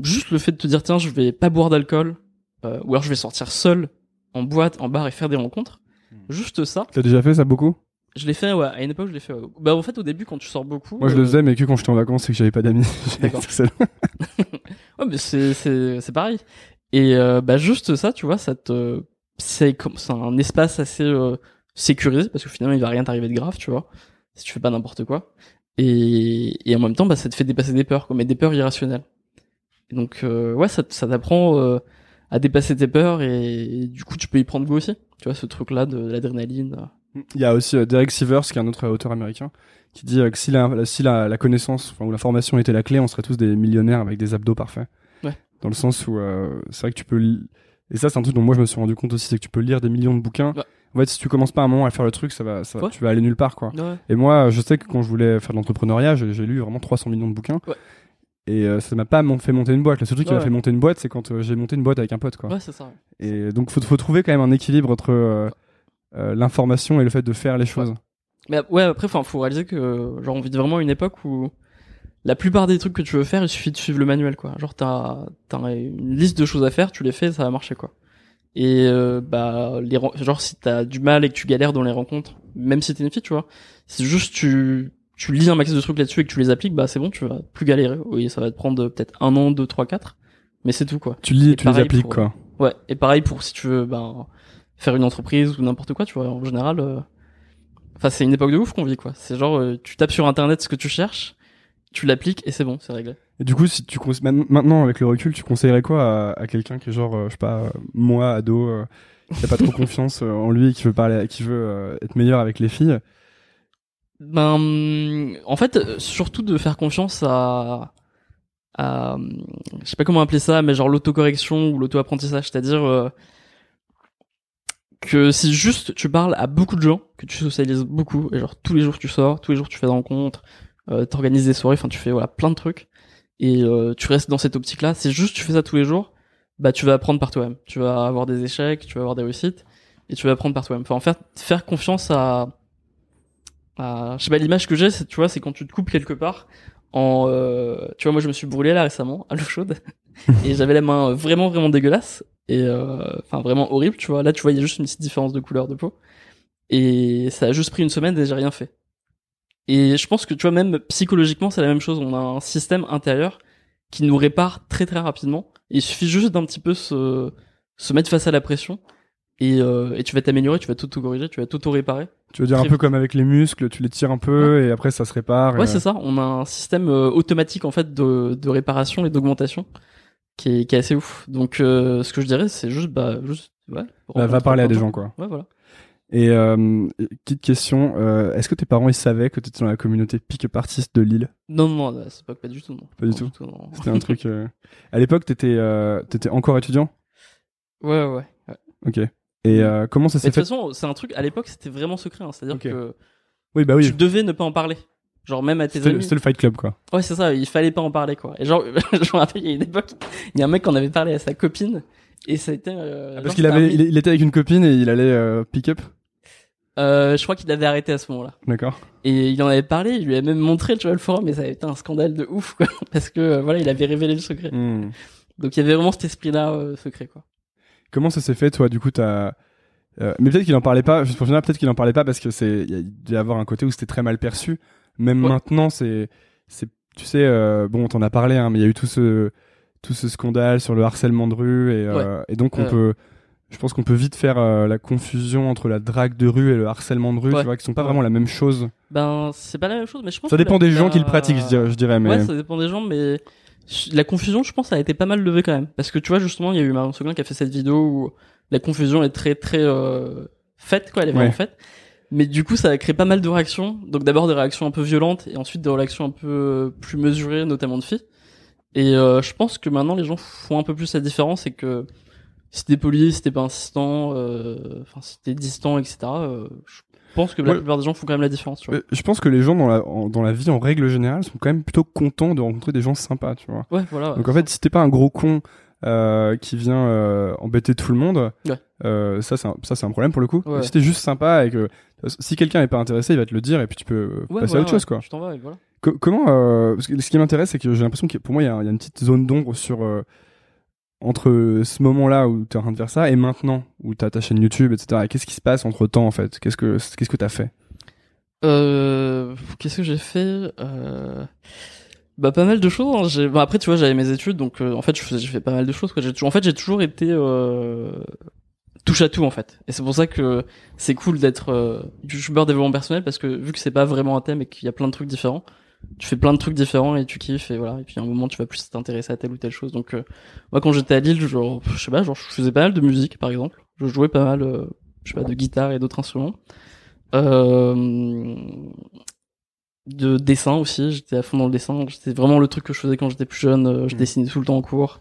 Juste le fait de te dire tiens, je vais pas boire d'alcool, euh, ou alors je vais sortir seul en boîte, en bar et faire des rencontres. Mm. Juste ça, T'as déjà fait ça beaucoup? Je l'ai fait, ouais, à une époque, je l'ai fait. ouais. Bah, en fait, au début, quand tu sors beaucoup. Moi, je euh, le faisais, mais que quand j'étais en vacances et que j'avais pas d'amis. D'accord. Ouais, mais c'est c'est c'est pareil. Et euh, bah juste ça, tu vois, ça te c'est comme c'est un espace assez euh, sécurisé parce que finalement il va rien t'arriver de grave, tu vois, si tu fais pas n'importe quoi. Et et en même temps, bah ça te fait dépasser des peurs, quoi, mais des peurs irrationnelles. Et donc euh, ouais, ça ça t'apprend euh, à dépasser tes peurs et, et du coup tu peux y prendre goût aussi. Tu vois ce truc là de, l'adrénaline. Il y a aussi euh, Derek Sivers, qui est un autre auteur américain, qui dit euh, que si la, si la, la connaissance enfin, ou la formation était la clé, on serait tous des millionnaires avec des abdos parfaits. Ouais. Dans le sens où euh, c'est vrai que tu peux. Et ça, c'est un truc dont moi je me suis rendu compte aussi, c'est que tu peux lire des millions de bouquins. Ouais. En fait, si tu commences pas à un moment à faire le truc, ça va, ça, Ouais. tu vas aller nulle part, quoi. Et moi, je sais que quand je voulais faire de l'entrepreneuriat, j'ai lu vraiment 300 millions de bouquins. Et euh, ça m'a pas fait monter une boîte. Le seul truc qui m'a fait monter une boîte, c'est quand euh, j'ai monté une boîte avec un pote, quoi. Ouais, c'est ça. Et donc, faut, faut trouver quand même un équilibre entre l'information et le fait de faire les choses. Mais ouais, après, enfin, faut réaliser que, genre, on vit vraiment une époque où la plupart des trucs que tu veux faire, il suffit de suivre le manuel, quoi. Genre, t'as, t'as une liste de choses à faire, tu les fais, ça va marcher, quoi. Et, euh, bah, les, genre, si t'as du mal et que tu galères dans les rencontres, même si t'es une fille, tu vois, c'est juste tu, tu lis un max de trucs là-dessus et que tu les appliques, bah, c'est bon, tu vas plus galérer. Oui, ça va te prendre euh, peut-être un an, deux, trois, quatre. Mais c'est tout, quoi. Tu lis Et et tu les appliques, pour- quoi. Ouais, et pareil pour si tu veux ben faire une entreprise ou n'importe quoi, tu vois, en général euh, enfin c'est une époque de ouf qu'on vit quoi. C'est genre euh, tu tapes sur internet ce que tu cherches, tu l'appliques et c'est bon, c'est réglé. Et du coup, si tu maintenant avec le recul, tu conseillerais quoi à, à quelqu'un qui est genre, euh, je sais pas, euh, moi ado, euh, qui a pas trop confiance en lui, et qui veut parler, qui veut être meilleur avec les filles? Ben en fait surtout de faire confiance à à je sais pas comment appeler ça mais genre l'autocorrection ou l'auto-apprentissage, c'est-à-dire euh, que si juste tu parles à beaucoup de gens, que tu socialises beaucoup et genre tous les jours tu sors, tous les jours tu fais des rencontres, euh, t'organises des soirées, enfin tu fais voilà plein de trucs et euh, tu restes dans cette optique là, c'est juste tu fais ça tous les jours, bah tu vas apprendre par toi-même. Tu vas avoir des échecs, tu vas avoir des réussites et tu vas apprendre par toi-même. Enfin en fait faire confiance à à je sais pas l'image que j'ai, tu vois, c'est quand tu te coupes quelque part en euh, tu vois moi je me suis brûlé là récemment à l'eau chaude et j'avais la main vraiment vraiment dégueulasse et euh, enfin vraiment horrible, tu vois. Là tu vois il y a juste une petite différence de couleur de peau et ça a juste pris une semaine et j'ai rien fait. Et je pense que tu vois même psychologiquement c'est la même chose, on a un système intérieur qui nous répare très très rapidement. Et il suffit juste d'un petit peu se se mettre face à la pression et, euh, et tu vas t'améliorer, tu vas t'auto-corriger, tu vas t'auto-réparer. Tu veux dire un peu comme avec les muscles, tu les tires un peu et après ça se répare. Ouais, et- c'est ça. On a un système euh, automatique en fait de, de réparation et d'augmentation qui est, qui est assez ouf. Donc, euh, ce que je dirais, c'est juste, bah, juste, ouais. Bah, va parler à des de gens, quoi. Ouais, voilà. Et euh, petite question, euh, est-ce que tes parents ils savaient que tu étais dans la communauté pick-up artist de Lille? Non, non, non, c'est pas, pas du tout, non. Pas du Non, tout. C'était un truc. euh, À l'époque, t'étais t'étais encore étudiant? Ouais, ouais. ouais. Ok. Et euh, comment ça s'est de toute fait? façon, c'est un truc, à l'époque, c'était vraiment secret. hein. C'est-à-dire que Oui, bah oui. tu devais ne pas en parler. Genre, même à tes C'était amis. c'était le Fight Club, quoi. Ouais, c'est ça, il fallait pas en parler, quoi. Et genre, je me rappelle, il y a une époque, il y a un mec qui en avait parlé à sa copine, et ça a été, euh, Ah, parce qu'il avait, il, il était avec une copine et il allait euh, pick up? Euh, je crois qu'il avait arrêté à ce moment-là. D'accord. Et il en avait parlé, il lui a même montré, tu vois, le forum, mais ça avait été un scandale de ouf, quoi. Parce que, euh, voilà, il avait révélé le secret. Hmm. Donc il y avait vraiment cet esprit-là, euh, secret, quoi. Comment ça s'est fait, toi Du coup, t'as. Euh, mais peut-être qu'il en parlait pas. Juste pour finir, peut-être qu'il en parlait pas parce que c'est. Il a- y avoir un côté où c'était très mal perçu. Même Ouais. maintenant, c'est. C'est. Tu sais, euh, bon, on t'en a parlé, hein, mais il y a eu tout ce tout ce scandale sur le harcèlement de rue et, euh, et donc on Ouais. peut. Je pense qu'on peut vite faire euh, la confusion entre la drague de rue et le harcèlement de rue, tu vois, qui sont pas vraiment la même chose. Ben, c'est pas la même chose, mais je pense Ça que dépend la- des gens qui le pratiquent, je dirais, mais. Ouais, ça dépend des gens, mais la confusion, je pense, a été pas mal levée quand même. Parce que tu vois, justement, il y a eu Marion Seguin qui a fait cette vidéo où la confusion est très, très euh, faite, quoi, elle est vraiment faite. Mais du coup, ça a créé pas mal de réactions. Donc d'abord des réactions un peu violentes et ensuite des réactions un peu euh, plus mesurées, notamment de filles. Et euh, je pense que maintenant les gens font un peu plus la différence et que si t'es poli, si t'es pas insistant, euh, enfin si t'es distant, etc. euh, je pense que la Ouais. plupart des gens font quand même la différence. Tu vois. Euh, Je pense que les gens dans la, en- dans la vie en règle générale sont quand même plutôt contents de rencontrer des gens sympas, tu vois. Ouais, voilà. Donc en fait, si t'es pas un gros con euh, qui vient euh, embêter tout le monde, Ouais. euh, ça c'est un, ça c'est un problème pour le coup. Ouais. Si t'es juste sympa et que si quelqu'un est pas intéressé, il va te le dire et puis tu peux Ouais, passer voilà, à autre chose quoi. Vas et voilà. Co- comment parce que ce qui m'intéresse, c'est que j'ai l'impression que pour moi il y, a il y a une petite zone d'ombre sur entre ce moment-là où t'es en train de faire ça et maintenant où t'as ta chaîne YouTube, etc. Et qu'est-ce qui se passe entre temps en fait? Qu'est-ce que qu'est-ce que t'as fait? Qu'est-ce que j'ai fait? Bah pas mal de choses. hein. Bah, après tu vois j'avais mes études donc euh, en fait j'ai fait pas mal de choses. Quoi. J'ai toujours- en fait j'ai toujours été euh... touche à tout en fait. Et c'est pour ça que c'est cool d'être euh, youtubeur développement personnel parce que vu que c'est pas vraiment un thème et qu'il y a plein de trucs différents, tu fais plein de trucs différents et tu kiffes et voilà. Et puis à un moment tu vas plus t'intéresser à telle ou telle chose. Donc euh, moi quand j'étais à Lille genre je sais pas genre je faisais pas mal de musique par exemple. Je jouais pas mal euh, je sais pas de guitare et d'autres instruments. Euh, de dessin aussi, j'étais à fond dans le dessin, c'était vraiment le truc que je faisais quand j'étais plus jeune, euh, je Mm. dessinais tout le temps en cours.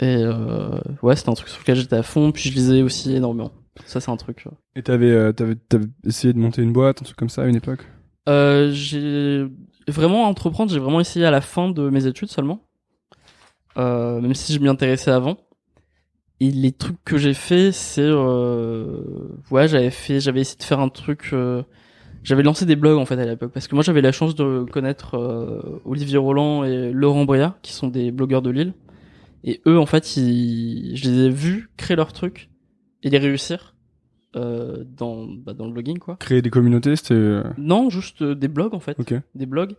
Et euh, ouais, c'était un truc sur lequel j'étais à fond, puis je lisais aussi énormément. Ça c'est un truc. Et t'avais euh, t'avais t'avais essayé de monter une boîte, un truc comme ça à une époque? Euh, j'ai vraiment entreprendre, j'ai vraiment essayé à la fin de mes études seulement. Euh, même si je m'y intéressais avant. Et les trucs que j'ai fait, c'est euh, ouais, j'avais fait, j'avais essayé de faire un truc. J'avais lancé des blogs en fait à l'époque parce que moi j'avais la chance de connaître euh, Olivier Roland et Laurent Briard qui sont des blogueurs de Lille. Et eux en fait, ils, je les ai vus créer leur truc et les réussir euh, dans bah, dans le blogging quoi. Créer des communautés, c'était euh, Non, juste des blogs en fait des blogs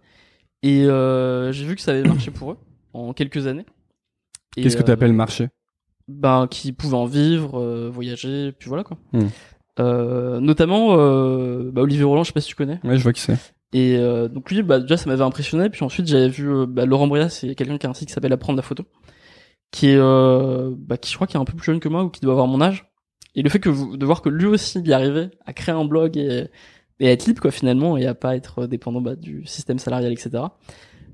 et j'ai vu que ça avait marché pour eux en quelques années. Qu'est-ce que euh, t'appelles marché? Ben qui pouvaient en vivre, euh, voyager, puis voilà quoi. Hmm. Euh, notamment euh, bah, Olivier Roland, je sais pas si tu connais. Ouais, je vois qui c'est. Et euh, donc lui, bah déjà ça m'avait impressionné. Puis ensuite j'avais vu bah, Laurent Brias, c'est quelqu'un qui a un site qui s'appelle Apprendre la photo, qui est euh, bah, qui je crois qui est un peu plus jeune que moi ou qui doit avoir mon âge. Et le fait que vous, de voir que lui aussi il y arrivait à créer un blog et, et à être libre quoi finalement et à pas être dépendant bah, du système salarial etc.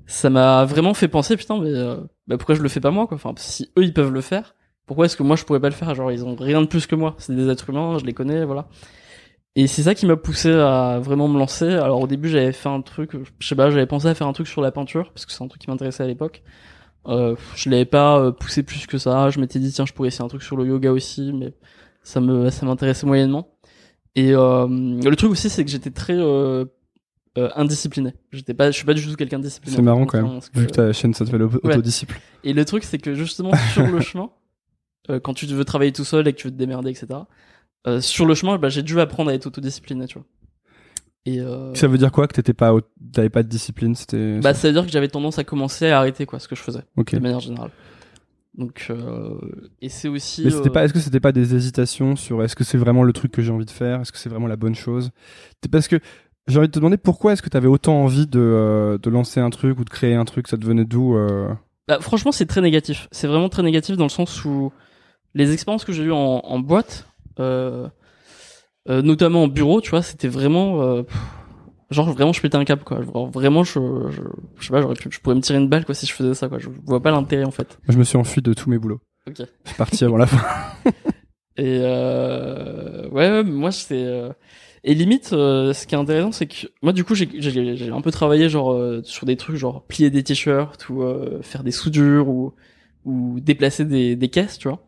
Ça m'a vraiment fait penser putain mais euh, bah, pourquoi je le fais pas moi quoi? Enfin si eux ils peuvent le faire, pourquoi est-ce que moi je pourrais pas le faire? Genre ils ont rien de plus que moi. C'est des êtres humains, je les connais voilà. Et c'est ça qui m'a poussé à vraiment me lancer. Alors au début j'avais fait un truc, je sais pas, j'avais pensé à faire un truc sur la peinture parce que c'est un truc qui m'intéressait à l'époque. Euh, je l'avais pas euh, poussé plus que ça. Je m'étais dit tiens je pourrais essayer un truc sur le yoga aussi, mais ça me ça m'intéressait moyennement. Et euh, le truc aussi c'est que j'étais très euh, euh, indiscipliné. J'étais pas, je suis pas du tout quelqu'un de discipliné. C'est marrant quand même. Que- Vu que ta chaîne Ouais. Autodisciple. et le truc, c'est que justement, sur le chemin, euh, quand tu veux travailler tout seul et que tu veux te démerder, etc., euh, sur le chemin, bah, j'ai dû apprendre à être autodiscipliné, tu vois. Et euh, Ça veut dire quoi que t'étais pas, t'avais pas de discipline C'était. bah, ça veut dire que j'avais tendance à commencer à arrêter, quoi, ce que je faisais, de manière générale. Donc, et c'est aussi. Mais c'était pas. Est-ce que c'était pas des hésitations sur est-ce que c'est vraiment le truc que j'ai envie de faire Est-ce que c'est vraiment la bonne chose? Parce que j'ai envie de te demander pourquoi est-ce que t'avais autant envie de de lancer un truc ou de créer un truc? Ça te venait d'où Bah, franchement, c'est très négatif. C'est vraiment très négatif dans le sens où les expériences que j'ai eues en, en boîte, euh, euh, notamment en bureau, tu vois, c'était vraiment, euh, pff, genre vraiment je pétais un câble quoi. Genre, vraiment, je, je, je sais pas, j'aurais pu, je pourrais me tirer une balle quoi si je faisais ça quoi. Je vois pas l'intérêt en fait. Moi, je me suis enfui de tous mes boulots. Ok. Je suis parti avant la fin. Et euh, ouais, ouais, moi c'est euh, et limite euh, ce qui est intéressant c'est que moi du coup j'ai j'ai j'ai un peu travaillé genre euh, sur des trucs genre plier des t-shirts ou euh, faire des soudures ou ou déplacer des des caisses, tu vois.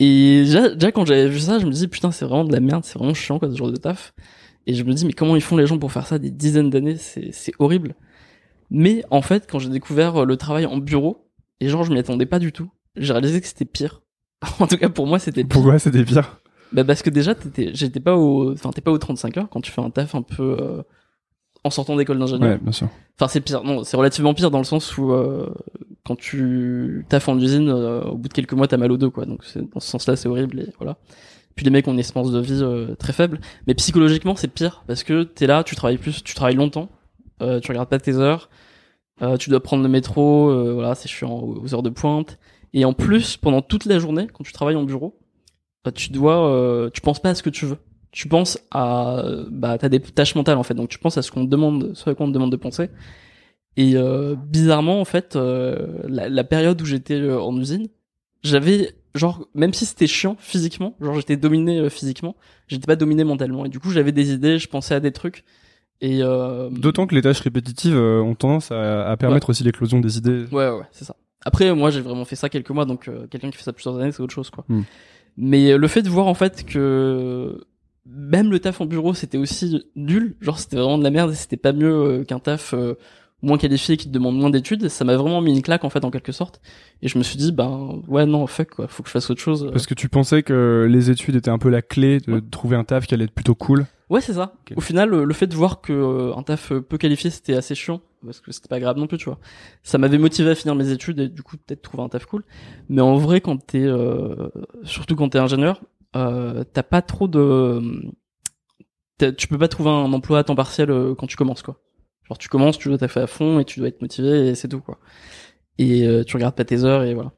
Et déjà, déjà quand j'avais vu ça, je me dis putain, c'est vraiment de la merde, c'est vraiment chiant quoi ce genre de taf. Et je me dis mais comment ils font les gens pour faire ça des dizaines d'années, c'est c'est horrible. Mais en fait, quand j'ai découvert euh, le travail en bureau, et genre je m'y attendais pas du tout, j'ai réalisé que c'était pire. en tout cas pour moi, c'était pire. Pourquoi c'était pire Bah parce que déjà t'étais j'étais pas au enfin t'es pas au 35 heures quand tu fais un taf un peu euh, en sortant d'école d'ingénieur. Ouais, bien sûr. Enfin c'est pire non, c'est relativement pire dans le sens où euh, quand tu taffes en usine euh, au bout de quelques mois t'as mal au dos quoi. Donc c'est dans ce sens-là c'est horrible et voilà. Puis les mecs ont une espérance de vie euh, très faible, mais psychologiquement c'est pire parce que t'es là, tu travailles plus, tu travailles longtemps, euh, tu regardes pas tes heures, euh, tu dois prendre le métro, euh, voilà, c'est chiant aux aux heures de pointe. Et en plus, pendant toute la journée, quand tu travailles en bureau, bah, tu dois, euh, tu penses pas à ce que tu veux. Tu penses à, bah, t'as des tâches mentales en fait, donc tu penses à ce qu'on te demande, ce à quoi on te demande de penser. Et euh, bizarrement, en fait, euh, la, la période où j'étais euh, en usine, j'avais genre, même si c'était chiant physiquement, genre j'étais dominé euh, physiquement, j'étais pas dominé mentalement. Et du coup, j'avais des idées, je pensais à des trucs. Et euh, D'autant que les tâches répétitives euh, ont tendance à, à permettre aussi l'éclosion des idées. Ouais, ouais, c'est ça. Après, moi, j'ai vraiment fait ça quelques mois, donc euh, quelqu'un qui fait ça plusieurs années, c'est autre chose, quoi. Hmm. Mais le fait de voir en fait que même le taf en bureau, c'était aussi nul, genre c'était vraiment de la merde, et c'était pas mieux euh, qu'un taf euh, moins qualifié qui te demande moins d'études, ça m'a vraiment mis une claque en fait en quelque sorte. Et je me suis dit, ben ouais, non, fuck, quoi, faut que je fasse autre chose. Parce que tu pensais que les études étaient un peu la clé de Ouais. trouver un taf qui allait être plutôt cool. Ouais, c'est ça. Au final, le, fait de voir que euh, un taf peu qualifié, c'était assez chiant, parce que c'était pas grave non plus, tu vois. Ça m'avait motivé à finir mes études et du coup peut-être trouver un taf cool. Mais en vrai, quand t'es, euh, surtout quand t'es ingénieur, euh, t'as pas trop de, tu peux pas trouver un emploi à temps partiel euh, quand tu commences, quoi. Genre tu commences, tu dois taffer à fond et tu dois être motivé et c'est tout, quoi. Et euh, tu regardes pas tes heures et voilà.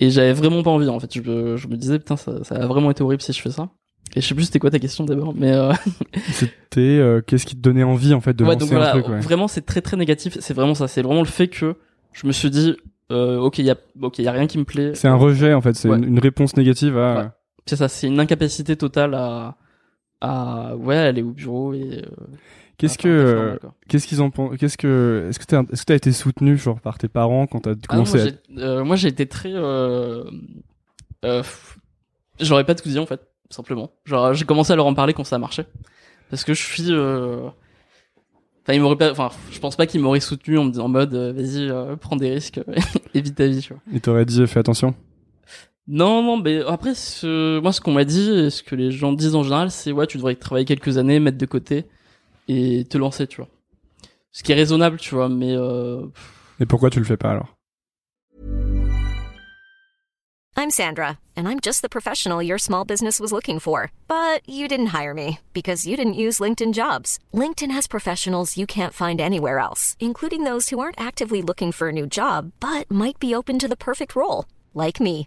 Et j'avais vraiment pas envie, en fait. Je, me- je me disais putain, ça, ça a vraiment été horrible si je fais ça. Et je sais plus c'était quoi ta question d'abord, mais euh, C'était euh, qu'est-ce qui te donnait envie en fait de ouais, lancer donc voilà, un truc. Ouais. vraiment c'est très très négatif. C'est vraiment ça. C'est vraiment le fait que je me suis dit, euh, ok, il y a, ok, il y a rien qui me plaît. C'est un rejet en fait, c'est Ouais. une, une réponse négative à. C'est ça. C'est une incapacité totale à, à, ouais, aller au bureau et. euh, Qu'est-ce que, qu'est-ce qu'ils en pensent Qu'est-ce que, est-ce que t'as, est-ce que t'as été soutenu genre par tes parents quand t'as Ah non, commencé moi, à... j'ai, euh, moi j'ai été très, euh, j'aurais pas tout dit en fait, simplement. Genre j'ai commencé à leur en parler quand ça marchait, parce que je suis, enfin ils m'auraient pas, enfin je pense pas qu'ils m'auraient soutenu en me disant en mode euh, vas-y euh, prends des risques, évite ta vie, tu vois. Ils t'auraient dit fais attention. Non, non, mais après, ce... moi, ce qu'on m'a dit, et ce que les gens disent en général, c'est ouais, tu devrais travailler quelques années, mettre de côté et te lancer, tu vois. Ce qui est raisonnable, tu vois, mais euh... Et pourquoi tu le fais pas alors? I'm Sandra, and I'm just the professional your small business was looking for. But you didn't hire me because you didn't use LinkedIn jobs. LinkedIn has professionals you can't find anywhere else, including those who aren't actively looking for a new job but might be open to the perfect role, like me.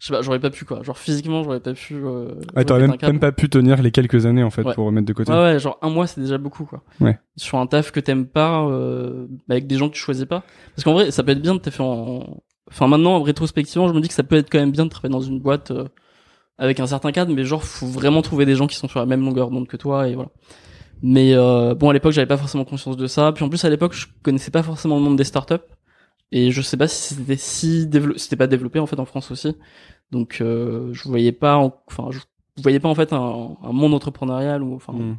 Je sais pas, j'aurais pas pu quoi. Genre physiquement, j'aurais pas pu. Euh, Ouais, t'aurais même, pas pu tenir les quelques années en fait Ouais. pour remettre de côté. Ouais, ouais, genre un mois, c'est déjà beaucoup, quoi. Ouais. Sur un taf que t'aimes pas, euh, avec des gens que tu choisis pas. Parce qu'en vrai, ça peut être bien de te faire en... Enfin, maintenant, en rétrospectivement, je me dis que ça peut être quand même bien de travailler dans une boîte euh, avec un certain cadre, mais genre, faut vraiment trouver des gens qui sont sur la même longueur d'onde que toi, et voilà. Mais euh, bon, à l'époque, j'avais pas forcément conscience de ça. Puis en plus, à l'époque, je connaissais pas forcément le monde des startups. Et je sais pas si c'était si développé, c'était pas développé en fait en France aussi. Donc euh, je voyais pas, en- enfin je voyais pas en fait un, un monde entrepreneurial ou enfin Mm.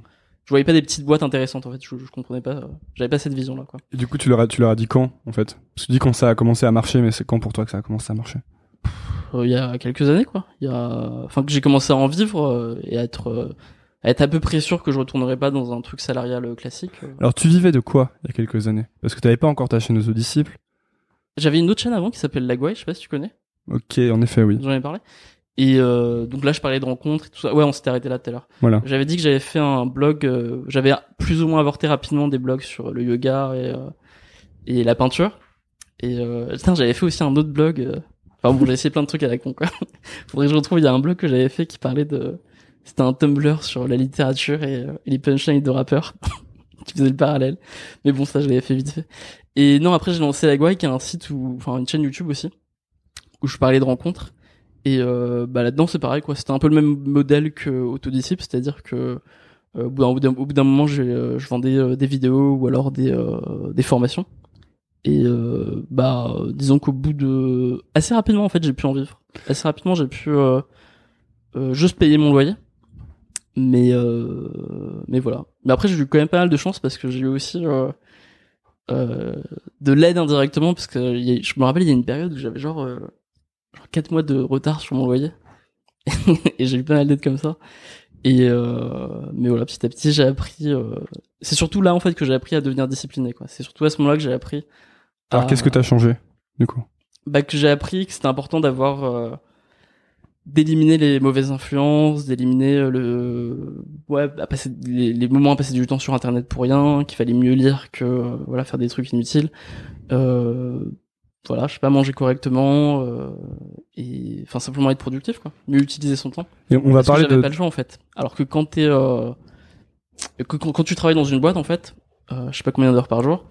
voyais pas des petites boîtes intéressantes en fait. Je, je comprenais pas. euh, J'avais pas cette vision là quoi. Et du coup, tu leur as, tu leur as dit quand, en fait? Parce que tu dis quand ça a commencé à marcher, mais c'est quand pour toi que ça a commencé à marcher? Euh, Il y a quelques années quoi. Il y a, enfin que j'ai commencé à en vivre euh, et à être, euh, à être à peu près sûr que je retournerais pas dans un truc salarial classique. euh. Alors, tu vivais de quoi il y a quelques années? Parce que t'avais pas encore ta chaîne Autodisciple. J'avais une autre chaîne avant qui s'appelle Lagway, je sais pas si tu connais. Ok, en effet, oui. J'en ai parlé. Et euh, donc là, je parlais de rencontres et tout ça. Ouais, on s'était arrêté là tout à l'heure. Voilà. J'avais dit que j'avais fait un blog. euh, j'avais plus ou moins avorté rapidement des blogs sur le yoga et euh, et la peinture. Et euh, putain, j'avais fait aussi un autre blog. euh, Enfin bon, j'ai essayé plein de trucs à la con quoi. Faudrait que je retrouve. Il y a un blog que j'avais fait qui parlait de. C'était un Tumblr sur la littérature et, euh, et les punchlines de rappeurs. qui faisait le parallèle. Mais bon, ça, je l'avais fait vite fait. Et non, après, j'ai lancé la Guay, qui est un site où, enfin, une chaîne YouTube aussi, où je parlais de rencontres. Et euh, bah là-dedans, c'est pareil, quoi. C'était un peu le même modèle que Autodisciple, c'est-à-dire que euh, au bout d'un- moment, euh, je vendais euh, des vidéos ou alors des euh, des formations. Et bah, disons qu'au bout de assez rapidement, en fait, j'ai pu en vivre. Assez rapidement, j'ai pu juste payer mon loyer. Mais euh, mais voilà. Mais après, j'ai eu quand même pas mal de chance parce que j'ai eu aussi euh, euh, de l'aide indirectement parce que je me rappelle il y a une période où j'avais genre genre quatre mois de retard sur mon loyer. Et j'ai eu pas mal d'aide comme ça. Et euh, mais voilà petit à petit j'ai appris euh, c'est surtout là en fait que j'ai appris à devenir discipliné quoi. C'est surtout à ce moment-là que j'ai appris Alors, à- qu'est-ce que t'as changé, du coup? Bah, que j'ai appris que c'était important d'avoir euh, d'éliminer les mauvaises influences, d'éliminer euh, le ouais, à passer les, les moments à passer du temps sur internet pour rien, qu'il fallait mieux lire que euh, voilà faire des trucs inutiles. Voilà, je sais pas manger correctement euh, et enfin simplement être productif quoi, mieux utiliser son temps. Et on va Parce que parler j'avais de. pas le choix en fait. Alors que quand t'es euh, que quand, quand tu travailles dans une boîte en fait, euh, je sais pas combien d'heures par jour,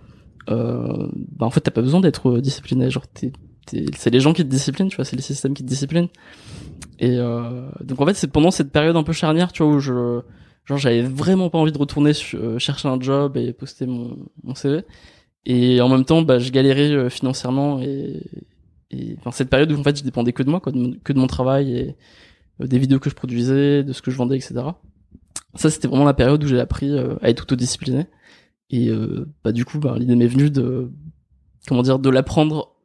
euh, bah en fait t'as pas besoin d'être euh, discipliné. Genre t'es, t'es- c'est les gens qui te disciplinent, tu vois, c'est les systèmes qui te disciplinent. Et euh, donc en fait c'est pendant cette période un peu charnière, tu vois, où je genre j'avais vraiment pas envie de retourner euh, chercher un job et poster mon, mon CV. Et en même temps, bah, je galérais euh, financièrement et, et enfin cette période où en fait je dépendais que de moi, quoi, de mon- que de mon travail et euh, des vidéos que je produisais, de ce que je vendais, etc. Ça, c'était vraiment la période où j'ai appris euh, à être autodiscipliné. Et euh, bah du coup, bah, l'idée m'est venue de comment dire, de l'apprendre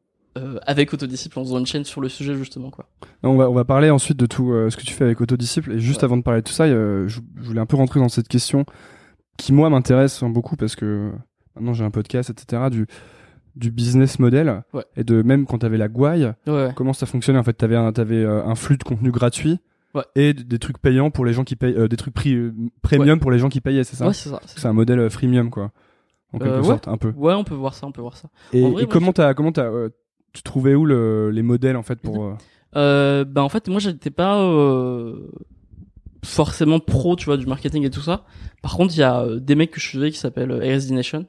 avec autodiscipline en faisant une chaîne sur le sujet justement quoi. On va, on va parler ensuite de tout ce que tu fais avec Autodisciple. Et juste Ouais. avant de parler de tout ça, je, je voulais un peu rentrer dans cette question qui, moi, m'intéresse beaucoup parce que maintenant j'ai un podcast, etc., du, du business model. Ouais. Et de même quand t'avais la gouaille, Ouais, ouais. comment ça fonctionnait en fait? T'avais un, t'avais, euh, un flux de contenu gratuit Ouais. et des trucs payants pour les gens qui payent, euh, des trucs prix, euh, premium pour les gens qui payaient, c'est ça? Ouais, c'est ça. c'est un modèle euh, freemium, quoi. En quelque Euh, ouais. sorte, un peu. Ouais, on peut voir ça, on peut voir ça. Et, vrai, et moi, comment t'as, comment t'as, euh, tu trouvais où le, les modèles en fait pour. euh, Euh, bah en fait moi j'étais pas euh, forcément pro tu vois du marketing et tout ça. Par contre il y a des mecs que je suivais qui s'appellent ASD Nation.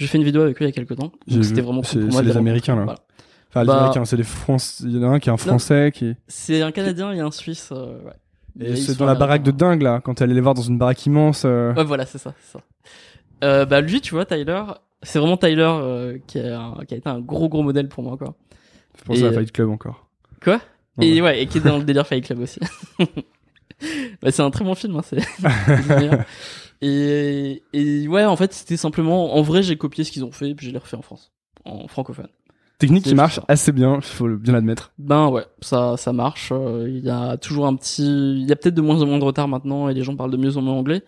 J'ai fait une vidéo avec eux il y a quelques temps. C'était vraiment C'est- cool pour moi. c'est les les Américains, là. Voilà. Enfin, les Bah- Américains, c'est des Français. Il y en a un qui est un Français qui. C'est un Canadien et un Suisse. euh, ouais. Et c'est dans la baraque de dingue là, quand elle allait les voir dans une baraque immense. euh, Ouais voilà c'est ça c'est ça. Euh, bah lui tu vois Tyler c'est vraiment Tyler euh, qui, a, un- qui a été un gros gros modèle pour moi quoi. Je pensais Et, à euh, Fight Club encore. Quoi? Et ouais. ouais, et qui est dans le délire Fight Club aussi. bah, c'est un très bon film, hein, c'est. et, et ouais, en fait, c'était simplement, en vrai, j'ai copié ce qu'ils ont fait, et puis je l'ai refait en France, en francophone. Technique qui marche ça. assez bien, il faut le- bien l'admettre. Ben ouais, ça, ça marche. euh, Il y a toujours un petit, il y a peut-être de moins en moins de retard maintenant, et les gens parlent de mieux en mieux anglais.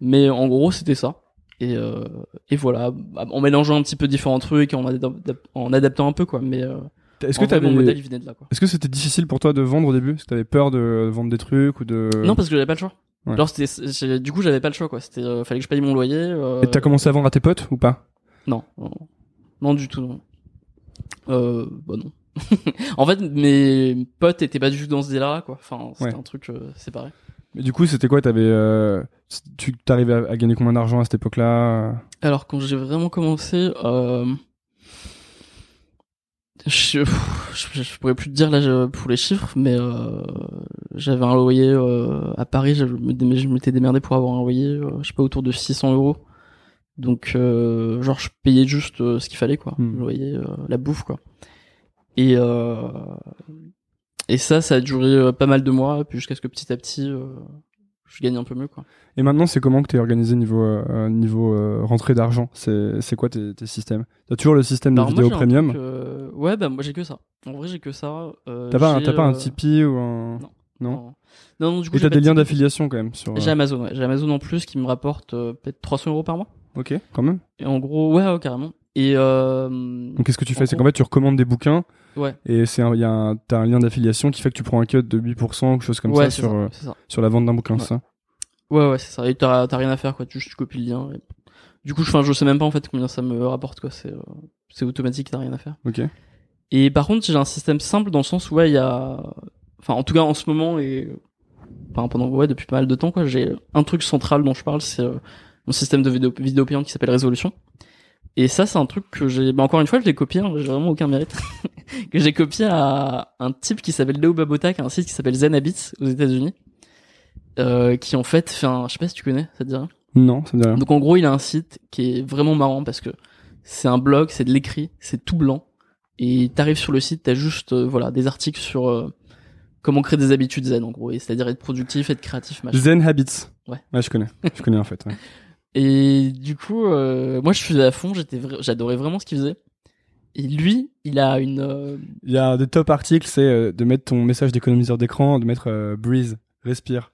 Mais en gros, c'était ça. Et, euh, et voilà, en mélangeant un petit peu différents trucs, et en, en adaptant un peu, quoi. Mais euh, Est-ce que vrai, mon t'avais- modèle, il venait de là, quoi. Est-ce que c'était difficile pour toi de vendre au début? Est-ce que t'avais peur de vendre des trucs ou de Non, parce que j'avais pas le choix. Ouais. C'était, du coup, j'avais pas le choix, quoi. C'était, euh, fallait que je paye mon loyer. euh, Et t'as commencé à vendre à tes potes ou pas? Non, non, non du tout, non. Euh, bah non. en fait, mes potes étaient pas du tout dans ce délire-là, quoi. Enfin, c'était Ouais. un truc euh, séparé. Mais du coup, c'était quoi? T'avais, euh, tu t'arrivais à, à gagner combien d'argent à cette époque-là? Alors, quand j'ai vraiment commencé, euh... je, je, je pourrais plus te dire là pour les chiffres, mais euh, j'avais un loyer euh, à Paris, je je m'étais démerdé pour avoir un loyer, euh, je sais pas, autour de 600 euros. Donc, euh, genre, je payais juste ce qu'il fallait, quoi. Hmm. Le loyer, euh, la bouffe, quoi. Et, euh, et ça, ça a duré pas mal de mois, puis jusqu'à ce que petit à petit, euh, je gagne un peu mieux quoi. Et maintenant, c'est comment que t'es organisé niveau euh, niveau euh, rentrée d'argent? C'est c'est quoi tes, tes systèmes? T'as toujours le système de moi, vidéo premium? euh, Ouais, bah moi j'ai que ça. En vrai, j'ai que ça. Euh, T'as pas pas un euh, Tipeee ou un Non. non? Non, non, non, du coup, Et j'ai t'as des de liens d'affiliation quand même sur. euh, J'ai Amazon, ouais. J'ai Amazon en plus qui me rapporte euh, peut-être 300 euros par mois. Ok, quand même. Et en gros, ouais, ouais, carrément. Et euh, Donc qu'est-ce que tu fais? C'est qu'en fait tu recommandes des bouquins Ouais. et c'est un- il y a un, t'as un lien d'affiliation qui fait que tu prends un cut de 8% ou quelque chose comme Ouais, ça sur ça, euh, ça. sur la vente d'un bouquin, Ouais. ça? Ouais, ouais, c'est ça. Et t'as t'as rien à faire, quoi. Tu, tu copies le lien. et- Du coup, je, enfin, je sais même pas en fait combien ça me rapporte, quoi. C'est euh, c'est automatique, t'as rien à faire. Ok. Et par contre, j'ai un système simple dans le sens où ouais, il y a, enfin, en tout cas en ce moment et enfin, pendant ouais depuis pas mal de temps, quoi. J'ai un truc central dont je parle, c'est euh, mon système de vidéo, vidéo payante qui s'appelle Résolution. Et ça, c'est un truc que j'ai, bah, encore une fois, je l'ai copié, hein, j'ai vraiment aucun mérite, que j'ai copié à un type qui s'appelle Leo Babota, qui a un site qui s'appelle Zen Habits aux États-Unis, euh, qui en fait fait un, je sais pas si tu connais, ça te dit rien? Non, ça me dit rien. donc en gros, il a un site qui est vraiment marrant parce que c'est un blog, c'est de l'écrit, c'est tout blanc. Et t'arrives sur le site, t'as juste euh, voilà des articles sur euh, comment créer des habitudes zen en gros, et c'est-à-dire être productif, être créatif, machin. Zen Habits. Ouais. Ouais, je connais. je connais en fait. ouais. Et du coup, euh, moi je suis à fond, j'étais vra- j'adorais vraiment ce qu'il faisait. Et lui, il a une euh, Il y a un des top articles, c'est euh, de mettre ton message d'économiseur d'écran, de mettre euh, breathe, respire.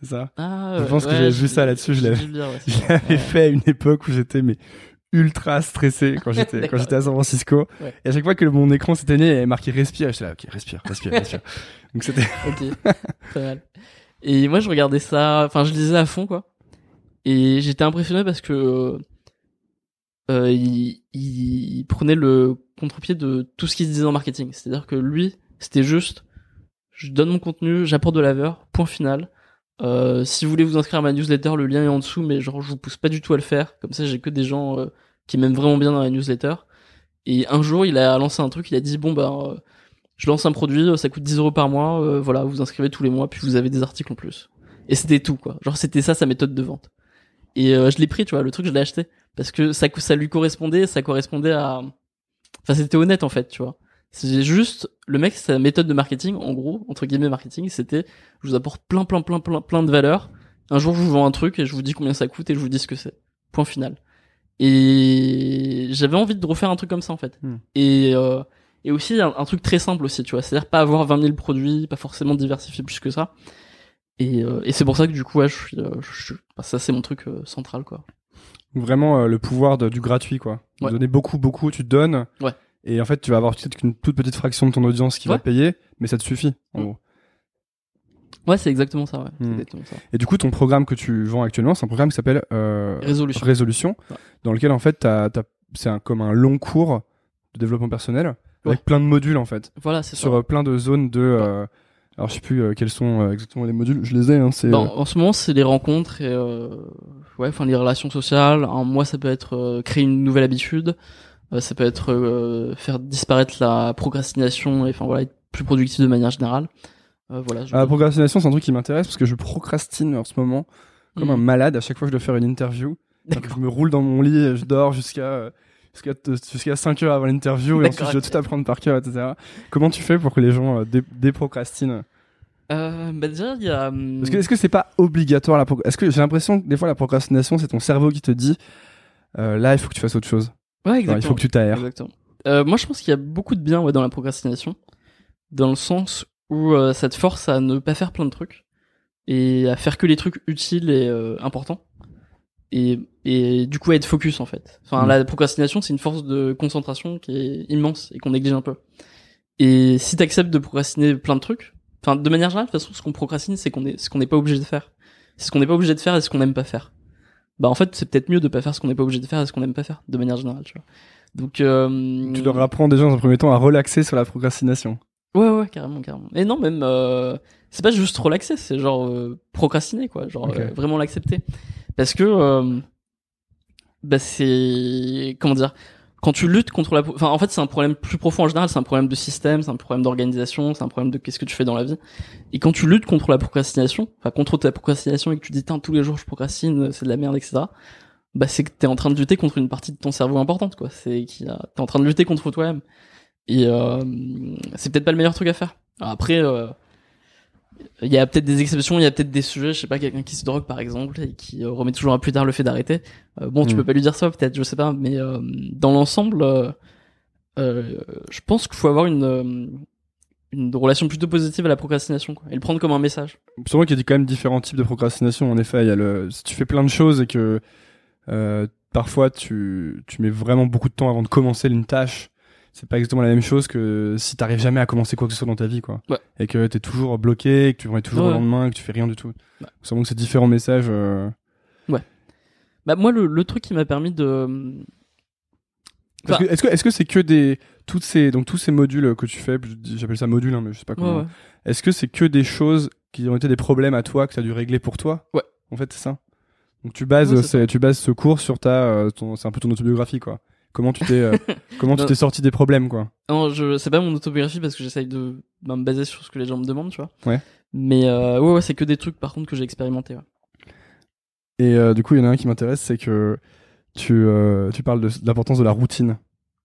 C'est ça? Ah, Je ouais, pense que ouais, j'ai- vu ça là-dessus, je l'avais- ouais, Je ça. l'avais Ouais. fait à une époque où j'étais mais ultra stressé quand j'étais quand j'étais à San Francisco. Ouais. Et à chaque fois que mon écran s'éteignait, il y avait marqué respire. J'étais là, ok, respire, respire, respire. Donc c'était ok, très mal. Et moi, je regardais ça, enfin, je lisais à fond, quoi. Et j'étais impressionné parce que euh, il, il, il prenait le contre-pied de tout ce qu'il se disait en marketing. C'est-à-dire que lui, c'était juste, je donne mon contenu, j'apporte de la valeur, point final. Euh, si vous voulez vous inscrire à ma newsletter, le lien est en dessous, mais genre, je vous pousse pas du tout à le faire. Comme ça, j'ai que des gens euh, qui m'aiment vraiment bien dans la newsletter. Et un jour, il a lancé un truc, il a dit, bon, bah, euh, je lance un produit, euh, ça coûte 10 euros par mois, euh, voilà, vous inscrivez tous les mois, puis vous avez des articles en plus. Et c'était tout, quoi. Genre, c'était ça sa méthode de vente. Et euh, je l'ai pris, tu vois, le truc, je l'ai acheté. Parce que ça, ça lui correspondait, ça correspondait à... Enfin, c'était honnête, en fait, tu vois. C'est juste, le mec, sa méthode de marketing, en gros, entre guillemets marketing, c'était, je vous apporte plein, plein, plein, plein, plein de valeurs. Un jour, je vous vends un truc et je vous dis combien ça coûte et je vous dis ce que c'est. Point final. Et j'avais envie de refaire un truc comme ça, en fait. Hmm. Et, euh, et aussi, un, un truc très simple aussi, tu vois. C'est-à-dire pas avoir 20 000 produits, pas forcément diversifier plus que ça. Et, euh, et c'est pour ça que du coup, ouais, je suis, euh, je suis- bah, ça c'est mon truc euh, central, quoi. vraiment le pouvoir de- du gratuit, quoi. Ouais. Donner beaucoup, beaucoup, tu te donnes. Ouais. Et en fait, tu vas avoir peut-être qu'une toute petite fraction de ton audience qui va payer, mais ça te suffit, en Mm. gros. Ouais, c'est exactement ça, ouais. C'est exactement ça. Et du coup, ton programme que tu vends actuellement, c'est un programme qui s'appelle euh, Résolution. Résolution, Ouais. dans lequel en fait, t'as- t'as- c'est un, comme un long cours de développement personnel avec plein de modules en fait, Voilà, c'est ça. sur plein de zones de. euh, alors, je sais plus euh, quels sont euh, exactement les modules. Je les ai. Hein, c'est. Bah, euh, en en ce moment, c'est les rencontres et ouais, enfin les relations sociales. Un mois, ça peut être créer une nouvelle habitude. Ça peut être faire disparaître la procrastination et enfin voilà être plus productif de manière générale. Voilà. je- ah, la procrastination, c'est un truc qui m'intéresse parce que je procrastine en ce moment comme Mhm. un malade. À chaque fois que je dois faire une interview, je me roule dans mon lit, et je dors jusqu'à jusqu'à jusqu'à 5 heures avant l'interview et ensuite je dois tout apprendre par cœur, etc. Comment tu fais pour que les gens euh, dé- déprocrastinent? Euh, bah déjà, il y a. hum, Parce que est-ce que c'est pas obligatoire la Est-ce que j'ai l'impression que des fois la procrastination c'est ton cerveau qui te dit euh, là il faut que tu fasses autre chose. Ouais, exactement. il faut que tu t'aères. Euh, moi, je pense qu'il y a beaucoup de bien ouais, dans la procrastination, dans le sens où euh, ça te force à ne pas faire plein de trucs et à faire que les trucs utiles et importants. Et, et du coup, être focus en fait. Enfin, Mm. la procrastination, c'est une force de concentration qui est immense et qu'on néglige un peu. Et si t'acceptes de procrastiner plein de trucs, enfin, de manière générale, de toute façon, ce qu'on procrastine, c'est qu'on est, ce qu'on n'est pas obligé de faire. C'est ce qu'on n'est pas obligé de faire et ce qu'on n'aime pas faire. Bah, en fait, c'est peut-être mieux de pas faire ce qu'on n'est pas obligé de faire et ce qu'on n'aime pas faire, de manière générale, tu vois. Donc, euh, Tu leur apprends déjà dans un premier temps à relaxer sur la procrastination. Ouais, ouais, carrément, carrément. Et non, même, euh, c'est pas juste relaxer, c'est genre euh, procrastiner, quoi. Genre euh, vraiment l'accepter. Parce que, euh, bah, c'est. Comment dire Quand tu luttes contre la. Enfin, en fait, c'est un problème plus profond en général, c'est un problème de système, c'est un problème d'organisation, c'est un problème de qu'est-ce que tu fais dans la vie. Et quand tu luttes contre la procrastination, enfin, contre ta procrastination et que tu dis, Tain, tous les jours je procrastine, c'est de la merde, etc. Bah, c'est que t'es en train de lutter contre une partie de ton cerveau importante, quoi. C'est qui a... t'es en train de lutter contre toi-même. Et euh, c'est peut-être pas le meilleur truc à faire. Alors après, euh, il y a peut-être des exceptions, il y a peut-être des sujets, je sais pas, quelqu'un qui se drogue par exemple et qui euh, remet toujours à plus tard le fait d'arrêter. Euh, bon, tu Mm. peux pas lui dire ça, peut-être, je sais pas, mais euh, dans l'ensemble, euh, je pense qu'il faut avoir une une relation plutôt positive à la procrastination, quoi, et le prendre comme un message. C'est vrai qu'il y a quand même différents types de procrastination. En effet, il y a le si tu fais plein de choses et que parfois tu tu mets vraiment beaucoup de temps avant de commencer une tâche. C'est pas exactement la même chose que si t'arrives jamais à commencer quoi que ce soit dans ta vie, quoi. Ouais. Et que t'es toujours bloqué, que tu remets toujours Ouais. au lendemain, que tu fais rien du tout. Ouais. C'est que c'est différents messages. euh, Bah moi, le, le truc qui m'a permis de Enfin- Est-ce que est-ce que c'est que des toutes ces donc tous ces modules que tu fais, j'appelle ça module, hein, mais je sais pas comment. Ouais, ouais. Est-ce que c'est que des choses qui ont été des problèmes à toi que tu as dû régler pour toi? Ouais. En fait, c'est ça. Donc tu bases Ouais, tu bases ce cours sur ta euh, c'est un peu ton autobiographie quoi. Comment tu t'es euh, comment tu Non. t'es sorti des problèmes quoi? Non, je c'est pas mon autobiographie parce que j'essaye de bah, me baser sur ce que les gens me demandent, tu vois. Ouais. Mais euh, ouais, ouais, c'est que des trucs par contre que j'ai expérimenté. Ouais. Et euh, du coup, il y en a un qui m'intéresse, c'est que tu tu parles de, de l'importance de la routine.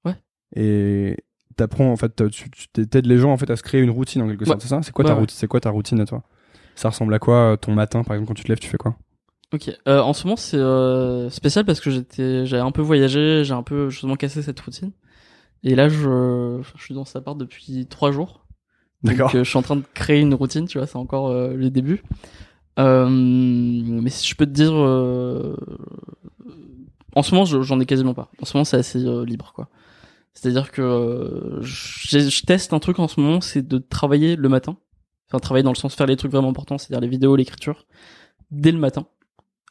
Ouais. Et t'apprends en fait tu tu t'aides les gens en fait à se créer une routine en quelque sorte, Ouais. c'est ça? C'est quoi ta ouais. routine C'est quoi ta routine à toi? Ça ressemble à quoi ton matin par exemple quand tu te lèves, tu fais quoi? Ok. Euh, en ce moment, c'est euh, spécial parce que j'étais, j'avais un peu voyagé, j'ai un peu justement cassé cette routine. Et là, je, je suis dans cet appart depuis trois jours. D'accord. Donc, euh, je suis en train de créer une routine, tu vois, c'est encore euh, le début. Euh, mais si je peux te dire, euh, en ce moment, je- j'en ai quasiment pas. En ce moment, c'est assez libre, quoi. C'est-à-dire que euh, j'ai- je teste un truc en ce moment, c'est de travailler le matin. Enfin, travailler dans le sens faire les trucs vraiment importants, c'est-à-dire les vidéos, l'écriture, dès le matin.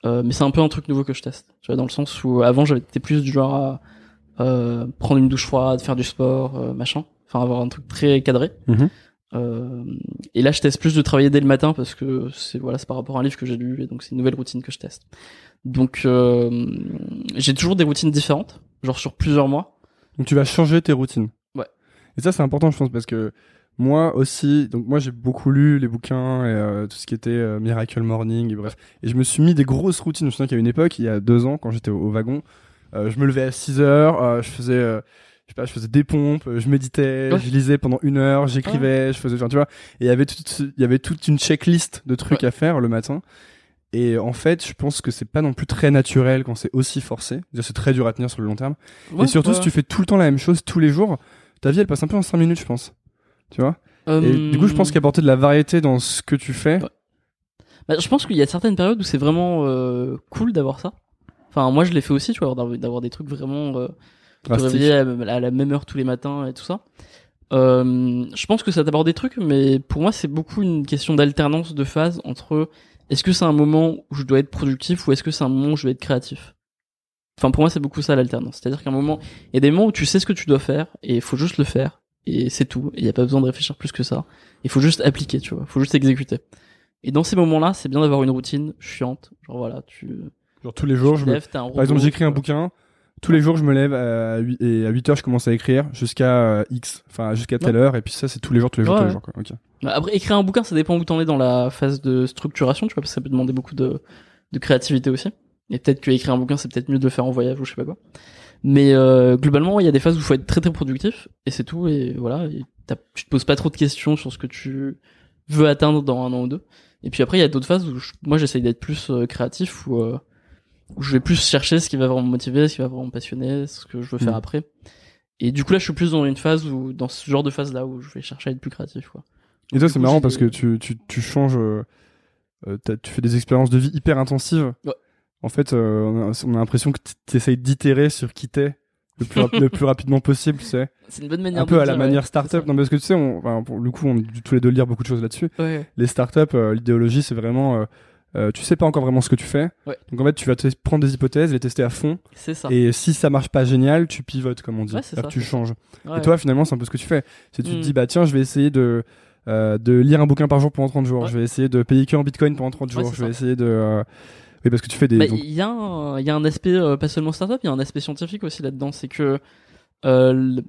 Euh, mais c'est un peu un truc nouveau que je teste. Tu vois, dans le sens où avant, j'étais plus du genre à euh, prendre une douche froide, faire du sport, euh, machin. Enfin, avoir un truc très cadré. Mhm. Et là, je teste plus de travailler dès le matin parce que c'est voilà, c'est par rapport à un livre que j'ai lu et donc c'est une nouvelle routine que je teste. Donc, j'ai toujours des routines différentes, genre sur plusieurs mois. Donc tu vas changer tes routines. Ouais. Et ça c'est important je pense parce que moi aussi, donc moi j'ai beaucoup lu les bouquins et euh, tout ce qui était euh, Miracle Morning et bref. Et je me suis mis des grosses routines. Je me souviens qu'il y a une époque, il y a deux ans, quand j'étais au, au wagon, euh, je me levais à 6 heures, euh, je faisais, euh, je sais pas, je faisais des pompes, euh, je méditais, Ouais. je lisais pendant une heure, j'écrivais, je faisais, enfin tu vois. Et il y avait toute, il y avait toute une checklist de trucs Ouais. à faire le matin. Et en fait, je pense que c'est pas non plus très naturel quand c'est aussi forcé. C'est très dur à tenir sur le long terme. et surtout, si tu fais tout le temps la même chose tous les jours, ta vie elle passe un peu en 5 minutes, je pense. Tu vois? Et du coup, je pense qu'apporter de la variété dans ce que tu fais. Ouais. Bah, je pense qu'il y a certaines périodes où c'est vraiment euh, cool d'avoir ça. Enfin, moi, je l'ai fait aussi, tu vois, d'avoir des trucs vraiment euh, te réveiller à, à la même heure tous les matins et tout ça. Euh, je pense que ça t'apporte des trucs, mais pour moi, c'est beaucoup une question d'alternance de phase entre est-ce que c'est un moment où je dois être productif ou est-ce que c'est un moment où je vais être créatif? Enfin, pour moi, c'est beaucoup ça l'alternance. C'est-à-dire qu'à un moment, il y a des moments où tu sais ce que tu dois faire et il faut juste le faire et c'est tout. Il y a pas besoin de réfléchir plus que ça. Il faut juste appliquer, tu vois. Il faut juste exécuter. Et dans ces moments-là, c'est bien d'avoir une routine chiante. Genre voilà, tu. Genre tous les jours, je me... lèves, un par exemple, j'écris un bouquin. Tous les jours, je me lève à 8, et à 8 heures, je commence à écrire jusqu'à euh, X, enfin jusqu'à telle Ouais. heure. Et puis ça, c'est tous les jours, tous les jours, Ouais, tous les jours. Quoi. Ok. Bah, Après, écrire un bouquin, ça dépend où t'en es dans la phase de structuration, tu vois, parce que ça peut demander beaucoup de, de créativité aussi. Et peut-être que écrire un bouquin, c'est peut-être mieux de le faire en voyage ou je sais pas quoi. Mais euh, globalement, il y a des phases où il faut être très très productif, et c'est tout, et voilà. Et tu te poses pas trop de questions sur ce que tu veux atteindre dans un an ou deux. Et puis après, il y a d'autres phases où je- moi j'essaye d'être plus euh, créatif, où, euh, où je vais plus chercher ce qui va vraiment me motiver, ce qui va vraiment me passionner, ce que je veux faire Mm. après. Et du coup là, je suis plus dans une phase où, dans ce genre de phase là, où je vais chercher à être plus créatif, quoi. Et toi, c'est marrant parce que tu, tu, tu changes, euh, euh, tu fais des expériences de vie hyper intensives. Ouais. En fait, euh, on a, on a l'impression que tu essayes d'itérer sur qui t'es le plus, rap- le plus rapidement possible. C'est une bonne manière Un peu à la manière ouais. startup. Non, parce que tu sais, on, enfin, pour le coup, on a dû tous les deux lire beaucoup de choses là-dessus. Ouais. Les startups, euh, l'idéologie, c'est vraiment, euh, euh, tu sais pas encore vraiment ce que tu fais. Ouais. Donc en fait, tu vas te prendre des hypothèses, les tester à fond. C'est ça. Et si ça marche pas génial, tu pivotes, comme on dit. Ça, tu changes. Et toi, finalement, c'est un peu ce que tu fais. C'est tu te Mm. dis, bah tiens, je vais essayer de, euh, de lire un bouquin par jour pendant 30 jours. Je vais essayer de payer que en bitcoin pendant 30 Ouais, jours. je vais ça. essayer de. Parce que tu fais des. Bah, donc- il y a un, il y a un aspect euh, pas seulement startup, il y a un aspect scientifique aussi là-dedans. C'est que euh, le-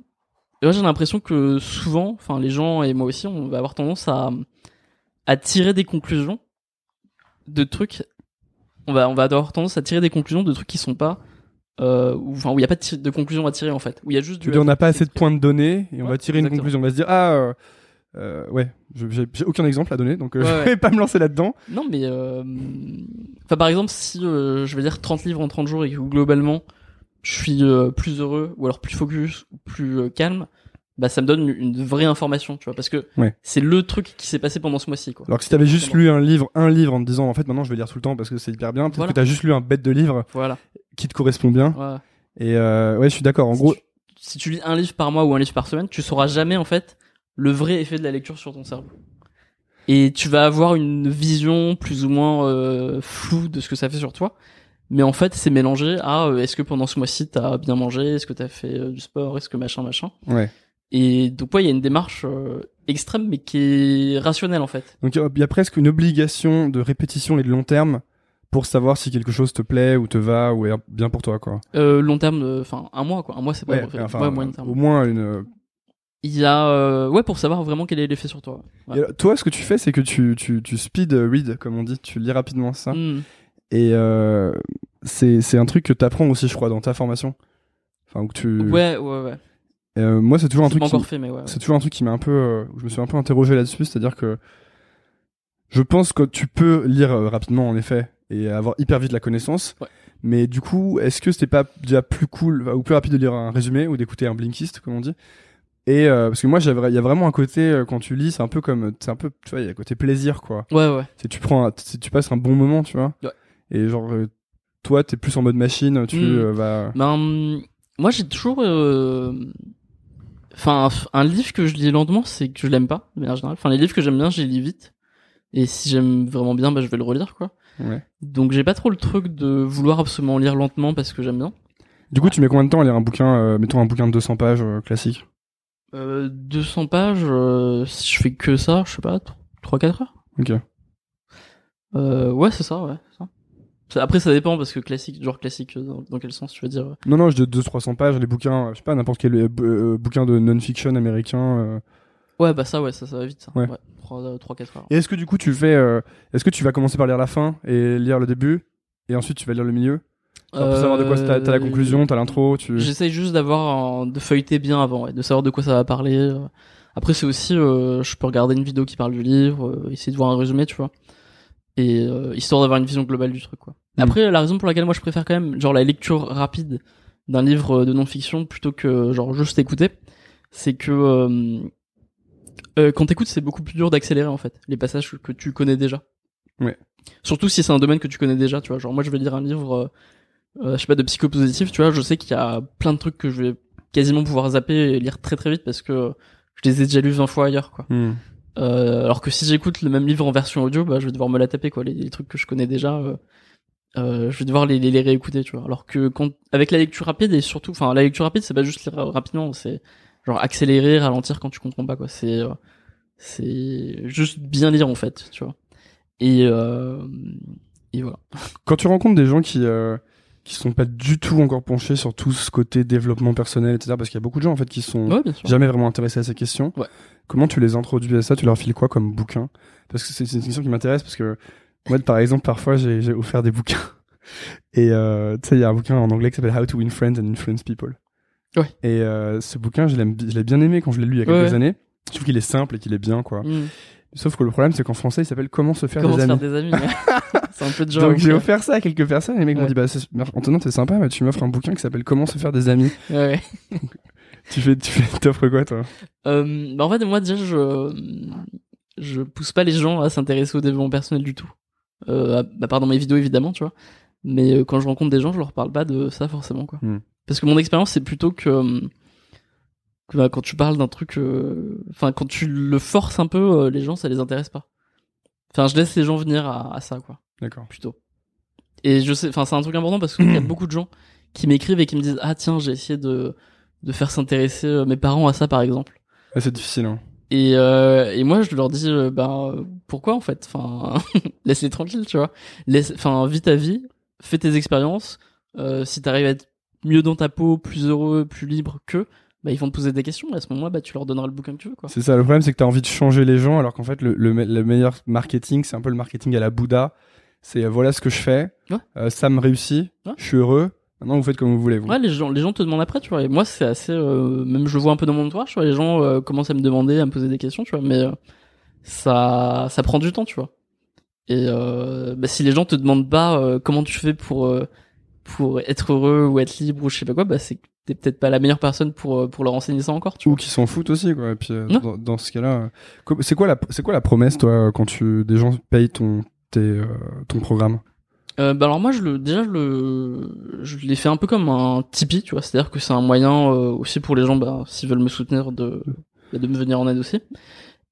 moi j'ai l'impression que souvent, enfin les gens et moi aussi, on va avoir tendance à à tirer des conclusions de trucs. On va on va avoir tendance à tirer des conclusions de trucs qui sont pas euh, où- enfin où il y a pas de, conclusion à tirer en fait. Où il y a juste Tu du on n'a pas assez de points de données et on va tirer une exactement. conclusion. On va se dire, ah, euh, euh, ouais, j'ai aucun exemple à donner, donc euh, Ouais, je ouais. vais pas me lancer là-dedans. Non, mais euh, enfin par exemple, si euh, je vais lire 30 livres en 30 jours et que globalement je suis plus heureux ou alors plus focus ou plus calme, bah ça me donne une, vraie information, tu vois, parce que Ouais. c'est le truc qui s'est passé pendant ce mois-ci, quoi. Alors que si t'avais juste lu un livre, un livre en te disant en fait maintenant je vais lire tout le temps parce que c'est hyper bien, peut-être Voilà. que t'as juste lu un bête de livre Voilà. qui te correspond bien. Et ouais, je suis d'accord. En Si gros, tu- si tu lis un livre par mois ou un livre par semaine, tu sauras jamais en fait le vrai effet de la lecture sur ton cerveau. Et tu vas avoir une vision plus ou moins euh, floue de ce que ça fait sur toi. Mais en fait, c'est mélangé à euh, est-ce que pendant ce mois-ci t'as bien mangé, est-ce que t'as fait euh, du sport, est-ce que machin machin? ouais. Et donc ouais, il y a une démarche euh, extrême mais qui est rationnelle en fait. Donc il y a- il y a presque une obligation de répétition et de long terme pour savoir si quelque chose te plaît ou te va ou est bien pour toi quoi. Euh, long terme, enfin un mois quoi, un mois c'est pas Ouais, vrai. enfin, ouais, moyen terme. au moins une. Il y a euh, ouais pour savoir vraiment quel est l'effet sur toi. Ouais. Et alors, toi, ce que tu fais, c'est que tu, tu, tu speed read, comme on dit, tu lis rapidement ça. Hmm. Et euh, c'est c'est un truc que t'apprends aussi, je crois, dans ta formation. Enfin, où tu. Ouais ouais ouais. Euh, moi, c'est toujours un truc. qui- encore fait mais ouais. ouais. C'est toujours un truc qui m'a un peu. je me suis un peu interrogé là-dessus, c'est-à-dire que je pense que tu peux lire rapidement, en effet, et avoir hyper vite la connaissance. Ouais. Mais du coup, est-ce que c'était pas déjà plus cool ou plus rapide de lire un résumé ou d'écouter un blinkist, comme on dit? Et euh, parce que moi, il y a vraiment un côté euh, quand tu lis, c'est un peu comme, c'est un peu, tu vois, il y a un côté plaisir, quoi. Ouais ouais. C'est tu prends, tu passes un bon moment, tu vois. Ouais. Et genre, euh, toi, t'es plus en mode machine, tu Mm. euh, vas. Ben, moi j'ai toujours, enfin, un livre que je lis lentement, c'est que je l'aime pas de manière générale. Enfin, les livres que j'aime bien, je les lis vite. Et si j'aime vraiment bien, bah, je vais le relire, quoi. Ouais. Donc j'ai pas trop le truc de vouloir absolument lire lentement parce que j'aime bien. Du coup, tu mets combien de temps à lire un bouquin, mettons un bouquin de 200 pages classique? Euh, 200 pages, euh, si je fais que ça, je sais pas, 3-4 heures. Ok. Euh, ouais, c'est ça, ouais. ça. Après, ça dépend parce que classique, genre classique, euh, dans, dans quel sens tu veux dire euh. Non, non, je dis 200-300 pages, les bouquins, euh, je sais pas, n'importe quel euh, euh, bouquin de non-fiction américain. euh. Ouais, bah ça, ouais, ça, ça va vite. Ça. Ouais. 3-4 heures. Et est-ce que du coup, tu fais. euh, est-ce que tu vas commencer par lire la fin et lire le début Et ensuite, tu vas lire le milieu? Pour savoir de quoi t'as la Euh, conclusion, t'as l'intro, tu. J'essaye juste d'avoir un- de feuilleter bien avant, ouais, de savoir de quoi ça va parler. euh. Après, c'est aussi, euh, je peux regarder une vidéo qui parle du livre, euh, essayer de voir un résumé, tu vois, et euh, histoire d'avoir une vision globale du truc, quoi. Mm. Après, la raison pour laquelle moi je préfère quand même genre la lecture rapide d'un livre de non-fiction plutôt que genre juste écouter, c'est que euh, euh, quand t'écoutes, c'est beaucoup plus dur d'accélérer en fait les passages que tu connais déjà. Ouais. Surtout si c'est un domaine que tu connais déjà, tu vois. Genre moi, je vais lire un livre. Euh, euh, je sais pas, de psychopositif, tu vois, je sais qu'il y a plein de trucs que je vais quasiment pouvoir zapper et lire très très vite parce que je les ai déjà lus 20 fois ailleurs, quoi. Hmm. Euh, alors que si j'écoute le même livre en version audio, bah, je vais devoir me la taper, quoi. Les, les trucs que je connais déjà, euh, euh, je vais devoir les, les, les réécouter, tu vois. Alors que quand, avec la lecture rapide et surtout, enfin, la lecture rapide, c'est pas juste lire rapidement, c'est genre accélérer, ralentir quand tu comprends pas, quoi. C'est, euh, c'est juste bien lire, en fait, tu vois. Et, euh, et voilà. Quand tu rencontres des gens qui. Qui sont pas du tout encore penchés sur tout ce côté développement personnel, etc. Parce qu'il y a beaucoup de gens en fait qui sont Ouais, jamais vraiment intéressés à ces questions. Ouais. Comment tu les introduis à ça? Tu leur files quoi comme bouquin? Parce que c'est une question qui m'intéresse parce que moi, par exemple, parfois j'ai offert des bouquins et euh, tu sais, il y a un bouquin en anglais qui s'appelle How to Win Friends and Influence People. Ouais. Et euh, ce bouquin, je l'ai bien aimé quand je l'ai lu il y a quelques années. Je trouve qu'il est simple et qu'il est bien, quoi. Mm. Sauf que le problème, c'est qu'en français, il s'appelle Comment se faire Comment des se amis. faire des amis. C'est un peu dur. Donc à j'ai offert ça à quelques personnes et les mecs m'ont dit bah Antonin t'es sympa mais tu m'offres un bouquin qui s'appelle Comment se faire des amis. Ouais, tu fais tu fais t'offres quoi toi? Euh, bah en fait, moi déjà, je je pousse pas les gens à s'intéresser au développement personnel du tout. Euh, à, à part dans mes vidéos évidemment, tu vois. Mais euh, quand je rencontre des gens, je leur parle pas de ça forcément, quoi. Hmm. Parce que mon expérience, c'est plutôt que, bah, quand tu parles d'un truc, euh, enfin quand tu le forces un peu, euh, les gens, ça les intéresse pas. Enfin, je laisse les gens venir à, à ça, quoi. D'accord. Plutôt. Et je sais, enfin c'est un truc important parce qu'il y a beaucoup de gens qui m'écrivent et qui me disent ah tiens j'ai essayé de de faire s'intéresser euh, mes parents à ça par exemple. Ouais, c'est difficile hein. Et, euh, et moi, je leur dis, euh, ben, euh, pourquoi en fait? Enfin, laisse-les tranquilles, tu vois. Laisse, enfin, vis ta vie, fais tes expériences. Euh, si t'arrives à être mieux dans ta peau, plus heureux, plus libre que, bah, ils vont te poser des questions. Et à ce moment-là, bah, tu leur donneras le bouquin que tu veux. C'est ça le problème c'est que t'as envie de changer les gens alors qu'en fait le, le, me- le meilleur marketing c'est un peu le marketing à la Bouddha. C'est euh, voilà ce que je fais, Ouais. euh, ça me réussit, Ouais. je suis heureux, Maintenant, vous faites comme vous voulez. Vous. Ouais, les gens, les gens te demandent après, tu vois. Et moi, c'est assez, euh, même je vois un peu dans mon entourage, tu vois. Les gens commencent à me demander, à me poser des questions, tu vois. Mais ça, ça prend du temps, tu vois. Et bah, si les gens te demandent pas comment tu fais pour pour être heureux ou être libre ou je sais pas quoi, bah c'est t'es peut-être pas la meilleure personne pour euh, pour leur enseigner ça encore, tu Ou qui s'en foutent aussi, quoi. Et puis, euh, dans, dans ce cas-là, euh, c'est quoi la, c'est quoi la promesse, toi, quand tu, des gens payent ton, tes, euh, ton programme? Bah alors moi je le déjà je le je l'ai fait un peu comme un Tipeee tu vois c'est à dire que c'est un moyen aussi pour les gens bah s'ils veulent me soutenir de bah, de me venir en aide aussi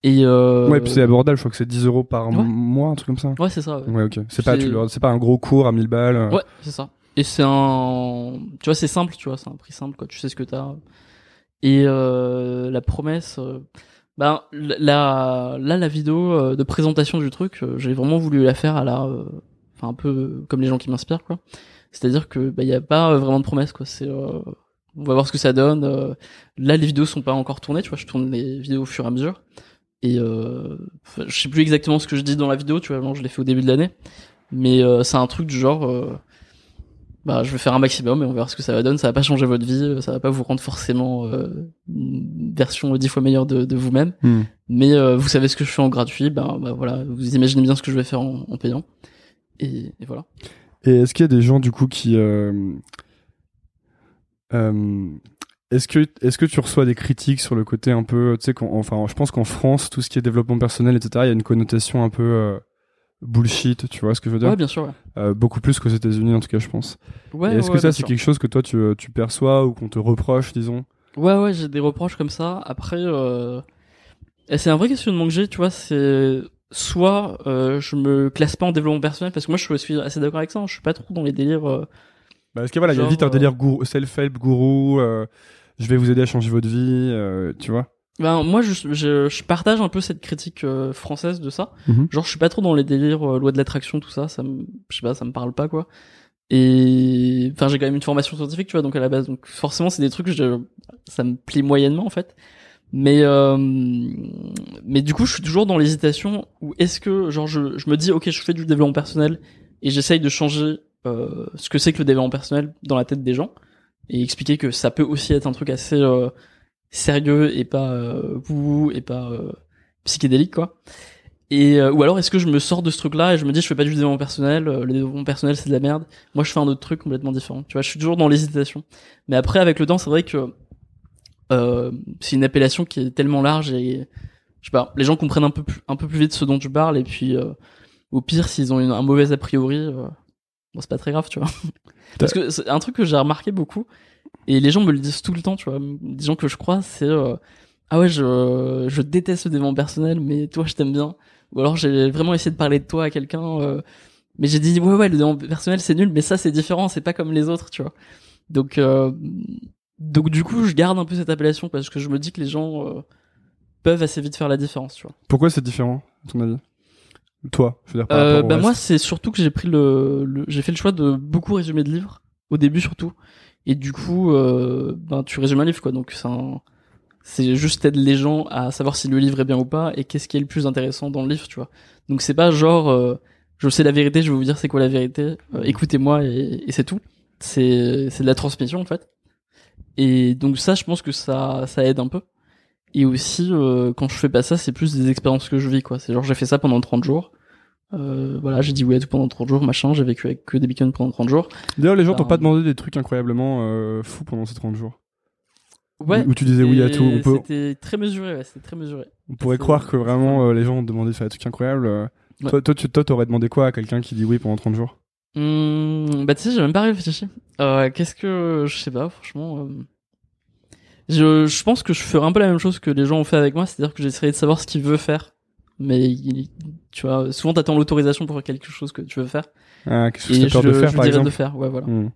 et euh, Ouais, puis c'est abordable, je crois que c'est 10 euros par Ouais. mois, un truc comme ça. ouais c'est ça ouais, Ouais, ok. C'est pas, C'est- pas un gros cours à 1000 balles. Ouais, c'est ça et c'est un tu vois c'est simple tu vois c'est un prix simple quoi. Tu sais ce que t'as. Et euh, la promesse euh, ben la là la vidéo euh, de présentation du truc euh, j'ai vraiment voulu la faire à la euh, enfin un peu comme les gens qui m'inspirent quoi. C'est-à-dire que bah il y a pas vraiment de promesse quoi. C'est euh, on va voir ce que ça donne. Là les vidéos sont pas encore tournées tu vois. Je tourne les vidéos au fur et à mesure. Et je sais plus exactement ce que je dis dans la vidéo tu vois. Non, je l'ai fait au début de l'année. Mais c'est un truc du genre bah je vais faire un maximum et on verra ce que ça va donner ça va pas changer votre vie ça va pas vous rendre forcément euh, une version dix fois meilleure de, de vous-même Hmm. mais euh, vous savez ce que je fais en gratuit ben bah, voilà vous imaginez bien ce que je vais faire en, en payant et, et voilà Et est-ce qu'il y a des gens, du coup, qui, euh, est-ce que, est-ce que tu reçois des critiques sur le côté un peu, tu sais, enfin, je pense qu'en France, tout ce qui est développement personnel, etc., il y a une connotation un peu bullshit, tu vois ce que je veux dire ouais bien sûr ouais, Euh, Beaucoup plus qu'aux États-Unis, en tout cas, je pense. ouais est-ce ouais, que ça, c'est quelque chose que toi, tu, tu perçois ou qu'on te reproche, disons? Ouais, ouais, j'ai des reproches comme ça. Après, euh... et c'est un vrai questionnement que j'ai, tu vois, c'est soit euh, je me classe pas en développement personnel, parce que moi je suis assez d'accord avec ça, hein, je suis pas trop dans les délires... euh, bah, Parce que voilà, il y a vite un euh, délire gourou, self-help gourou, euh, je vais vous aider à changer votre vie, euh, tu vois Ben, moi, je, je, je partage un peu cette critique euh, française de ça. Mhm. Genre, je suis pas trop dans les délires euh, loi de l'attraction, tout ça. Ça me, je sais pas, ça me parle pas quoi. Et enfin, j'ai quand même une formation scientifique, tu vois, donc à la base, donc forcément, c'est des trucs je, ça me plie moyennement en fait. Mais euh, mais du coup, je suis toujours dans l'hésitation où est-ce que genre je, je me dis ok, je fais du développement personnel et j'essaye de changer euh, ce que c'est que le développement personnel dans la tête des gens et expliquer que ça peut aussi être un truc assez euh, sérieux et pas euh, et pas euh, psychédélique quoi. Et euh, ou alors est-ce que je me sors de ce truc là et je me dis je fais pas du développement personnel, euh, le développement personnel c'est de la merde. Moi je fais un autre truc complètement différent. Tu vois, je suis toujours dans l'hésitation. Mais après avec le temps, c'est vrai que euh, c'est une appellation qui est tellement large et je sais pas, les gens comprennent un peu plus, un peu plus vite ce dont tu parles et puis euh, au pire s'ils ont une, un mauvais a priori euh, bon c'est pas très grave, tu vois. Parce que c'est un truc que j'ai remarqué beaucoup et les gens me le disent tout le temps, tu vois, des gens que je crois, c'est euh, ah ouais, je je déteste le développement personnel mais toi je t'aime bien ou alors j'ai vraiment essayé de parler de toi à quelqu'un euh, mais j'ai dit ouais ouais le développement personnel c'est nul mais ça c'est différent, c'est pas comme les autres, tu vois. Donc euh, donc du coup, je garde un peu cette appellation parce que je me dis que les gens euh, peuvent assez vite faire la différence, tu vois. Pourquoi c'est différent, à ton avis? Toi, je veux dire par Euh, rapport au bah moi, c'est surtout que j'ai pris le, le- j'ai fait le choix de beaucoup résumer de livres au début surtout, et du coup, euh, ben tu résumes un livre quoi, donc c'est un- c'est juste aider les gens à savoir si le livre est bien ou pas et qu'est-ce qui est le plus intéressant dans le livre, tu vois. Donc c'est pas genre euh, je sais la vérité, je vais vous dire c'est quoi la vérité, euh, écoutez-moi et, et c'est tout. C'est c'est de la transmission en fait. Et donc ça, je pense que ça ça aide un peu. Et aussi, euh, quand je fais pas ça, c'est plus des expériences que je vis, quoi. C'est genre, j'ai fait ça pendant 30 jours. Euh, voilà, j'ai dit oui à tout pendant 30 jours, machin. J'ai vécu avec que des beacons pendant 30 jours. D'ailleurs, les gens t'ont Ben, pas demandé des trucs incroyablement euh, fous pendant ces 30 jours. Ouais. Où tu disais oui à tout. On, peut, C'était très mesuré, ouais, c'était très mesuré. on pourrait croire que vraiment euh, les gens ont demandé de faire des trucs incroyables. euh. Ouais. Toi, toi, tu toi, t'aurais demandé quoi à quelqu'un qui dit oui pendant 30 jours? Hum, bah tu sais, j'ai même pas réfléchi. Euh, qu'est-ce que je sais pas, franchement. euh, Je, je pense que je ferai un peu la même chose que les gens ont fait avec moi, c'est-à-dire que j'essaierai de savoir ce qu'il veut faire. Mais il- tu vois, souvent t'attends l'autorisation pour faire quelque chose que tu veux faire. ah, Qu'est-ce que Et tu as peur je, de faire, je par exemple de faire, ouais, voilà. Hmm,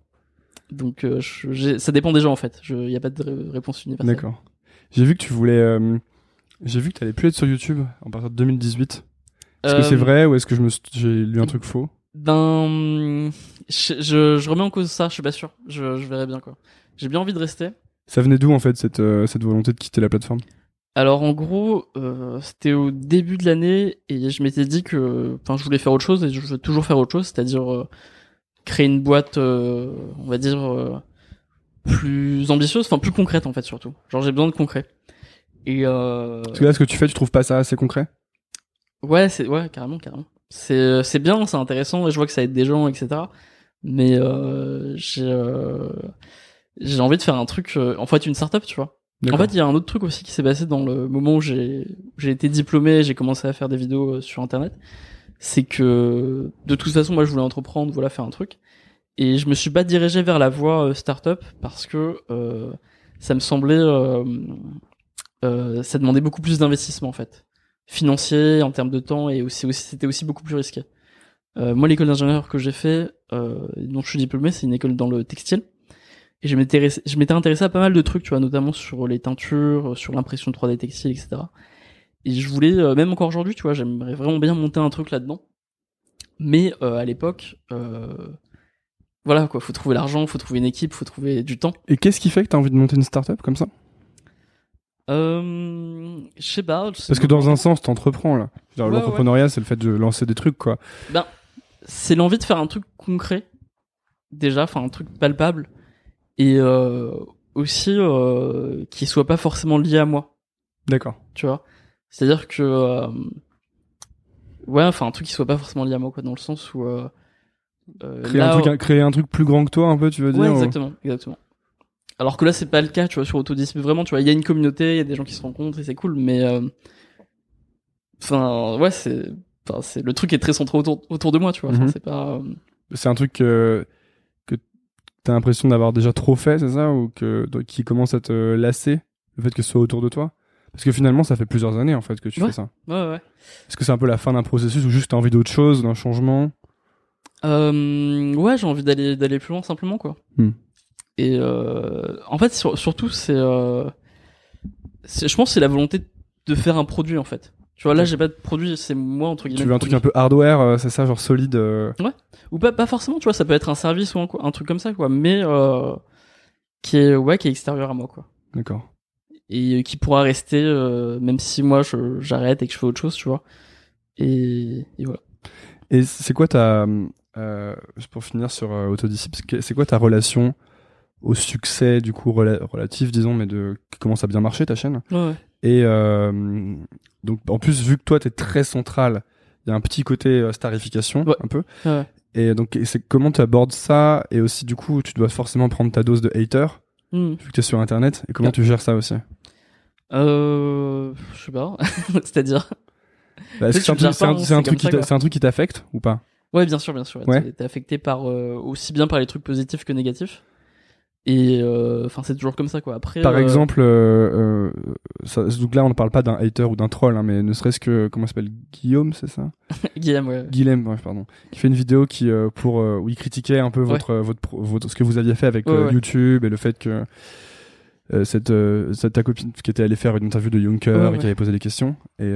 Donc euh, je- ça dépend des gens en fait. Il y a pas de ré- réponse universelle. D'accord. J'ai vu que tu voulais. euh, J'ai vu que t'allais plus être sur YouTube en partir de 2018. Est-ce que Euh, c'est vrai ou est-ce que je me j'ai lu un truc faux? Ben, je, je, je remets en cause ça. Je suis pas sûr. Je, je verrai bien quoi. J'ai bien envie de rester. Ça venait d'où en fait cette, euh, cette volonté de quitter la plateforme? Alors en gros, euh, c'était au début de l'année et je m'étais dit que, enfin, je voulais faire autre chose et je veux toujours faire autre chose, c'est-à-dire euh, créer une boîte, euh, on va dire euh, plus ambitieuse, enfin plus concrète en fait surtout. Genre j'ai besoin de concret. Et euh, Parce que là, ce que tu fais, tu trouves pas ça assez concret? Ouais, c'est ouais carrément carrément. C'est c'est bien, c'est intéressant et je vois que ça aide des gens, etc. Mais euh, j'ai euh, j'ai envie de faire un truc, euh, en fait une startup, tu vois. En fait, il y a un autre truc aussi qui s'est passé dans le moment où j'ai été diplômé, j'ai commencé à faire des vidéos euh, sur internet. C'est que de toute façon, moi, je voulais entreprendre, voilà, faire un truc, et je me suis pas dirigé vers la voie euh, startup parce que euh, ça me semblait, euh, euh, ça demandait beaucoup plus d'investissement en fait, financier, en termes de temps, et aussi, aussi c'était aussi beaucoup plus risqué. Euh, moi, l'école d'ingénieur que j'ai fait, dont je suis diplômé, c'est une école dans le textile. Et je m'étais intéressé- je m'étais intéressé à pas mal de trucs, tu vois, notamment sur les teintures, sur l'impression 3D textile, etc. Et je voulais, euh, même encore aujourd'hui, tu vois, j'aimerais vraiment bien monter un truc là-dedans. Mais euh, à l'époque, euh, voilà quoi, faut trouver l'argent, faut trouver une équipe, faut trouver du temps. Et qu'est-ce qui fait que t'as envie de monter une startup comme ça? Euh, je sais pas. Parce que dans un sens, t'entreprends là. Ouais, L'entrepreneuriat, c'est le fait de lancer des trucs, quoi. Ben, c'est l'envie de faire un truc concret, déjà, enfin un truc palpable, et euh, aussi euh, qui soit pas forcément lié à moi. D'accord. tu vois? C'est à dire que euh, ouais enfin un truc qui soit pas forcément lié à moi quoi dans le sens où euh, euh, Créer, là, un truc, créer un truc plus grand que toi, un peu, tu veux dire ouais ou- exactement exactement alors que là c'est pas le cas tu vois sur Autodiscipline vraiment tu vois il y a une communauté il y a des gens qui se rencontrent et c'est cool mais euh, enfin ouais c'est enfin c'est le truc est très centré autour autour de moi tu vois Mhm. c'est pas euh, C'est un truc t'as l'impression d'avoir déjà trop fait, c'est ça Ou que, qui commence à te lasser, le fait que ce soit autour de toi? Parce que finalement, ça fait plusieurs années, en fait, que tu Ouais. fais ça. ouais ouais Est-ce que c'est un peu la fin d'un processus ou juste t'as envie d'autre chose, d'un changement? Euh, ouais, j'ai envie d'aller d'aller plus loin simplement quoi. Hmm. Et euh, en fait, sur- surtout c'est, euh, c'est- je pense que c'est la volonté de faire un produit en fait. Tu vois, là j'ai pas de produit, c'est moi entre guillemets. Tu veux un truc un peu hardware, euh, c'est ça, genre solide euh, ou pas pas forcément, tu vois, ça peut être un service ou un, un truc comme ça quoi, mais euh, qui est ouais qui est extérieur à moi quoi. D'accord. Et qui pourra rester même si moi j'arrête et que je fais autre chose, tu vois. Et, et voilà. Et c'est quoi ta. Pour finir sur Autodisciple, c'est quoi ta relation au succès, du coup, rela- relatif, disons, mais de qui commence à bien marcher ta chaîne? Ouais, ouais. Et euh, donc, en plus, vu que toi, t'es très central, il y a un petit côté euh, starification, Ouais. un peu. Ouais. Et donc, c'est comment tu abordes ça? Et aussi, du coup, tu dois forcément prendre ta dose de hater, Hmm. vu que t'es sur Internet. Et comment Ouais. tu gères ça aussi? Euh, je sais pas. C'est-à-dire? Bah, Tu c'est un, un- truc qui un truc t'affecte ou pas? Ouais, bien sûr, bien sûr. T'es affecté par euh, aussi bien par les trucs positifs que négatifs. Et euh, enfin, c'est toujours comme ça, quoi. Après, Par euh, exemple, euh, euh, ça- donc là on ne parle pas d'un hater ou d'un troll, hein, mais ne serait-ce que comment s'appelle Guillaume, c'est ça Guillaume, ouais. Guillaume, ouais, pardon, qui fait une vidéo qui pour où il critiquait un peu votre, votre, votre ce que vous aviez fait avec Ouais. YouTube et le fait que cette, cette ta copine qui était allée faire une interview de Juncker et qui avait posé des questions et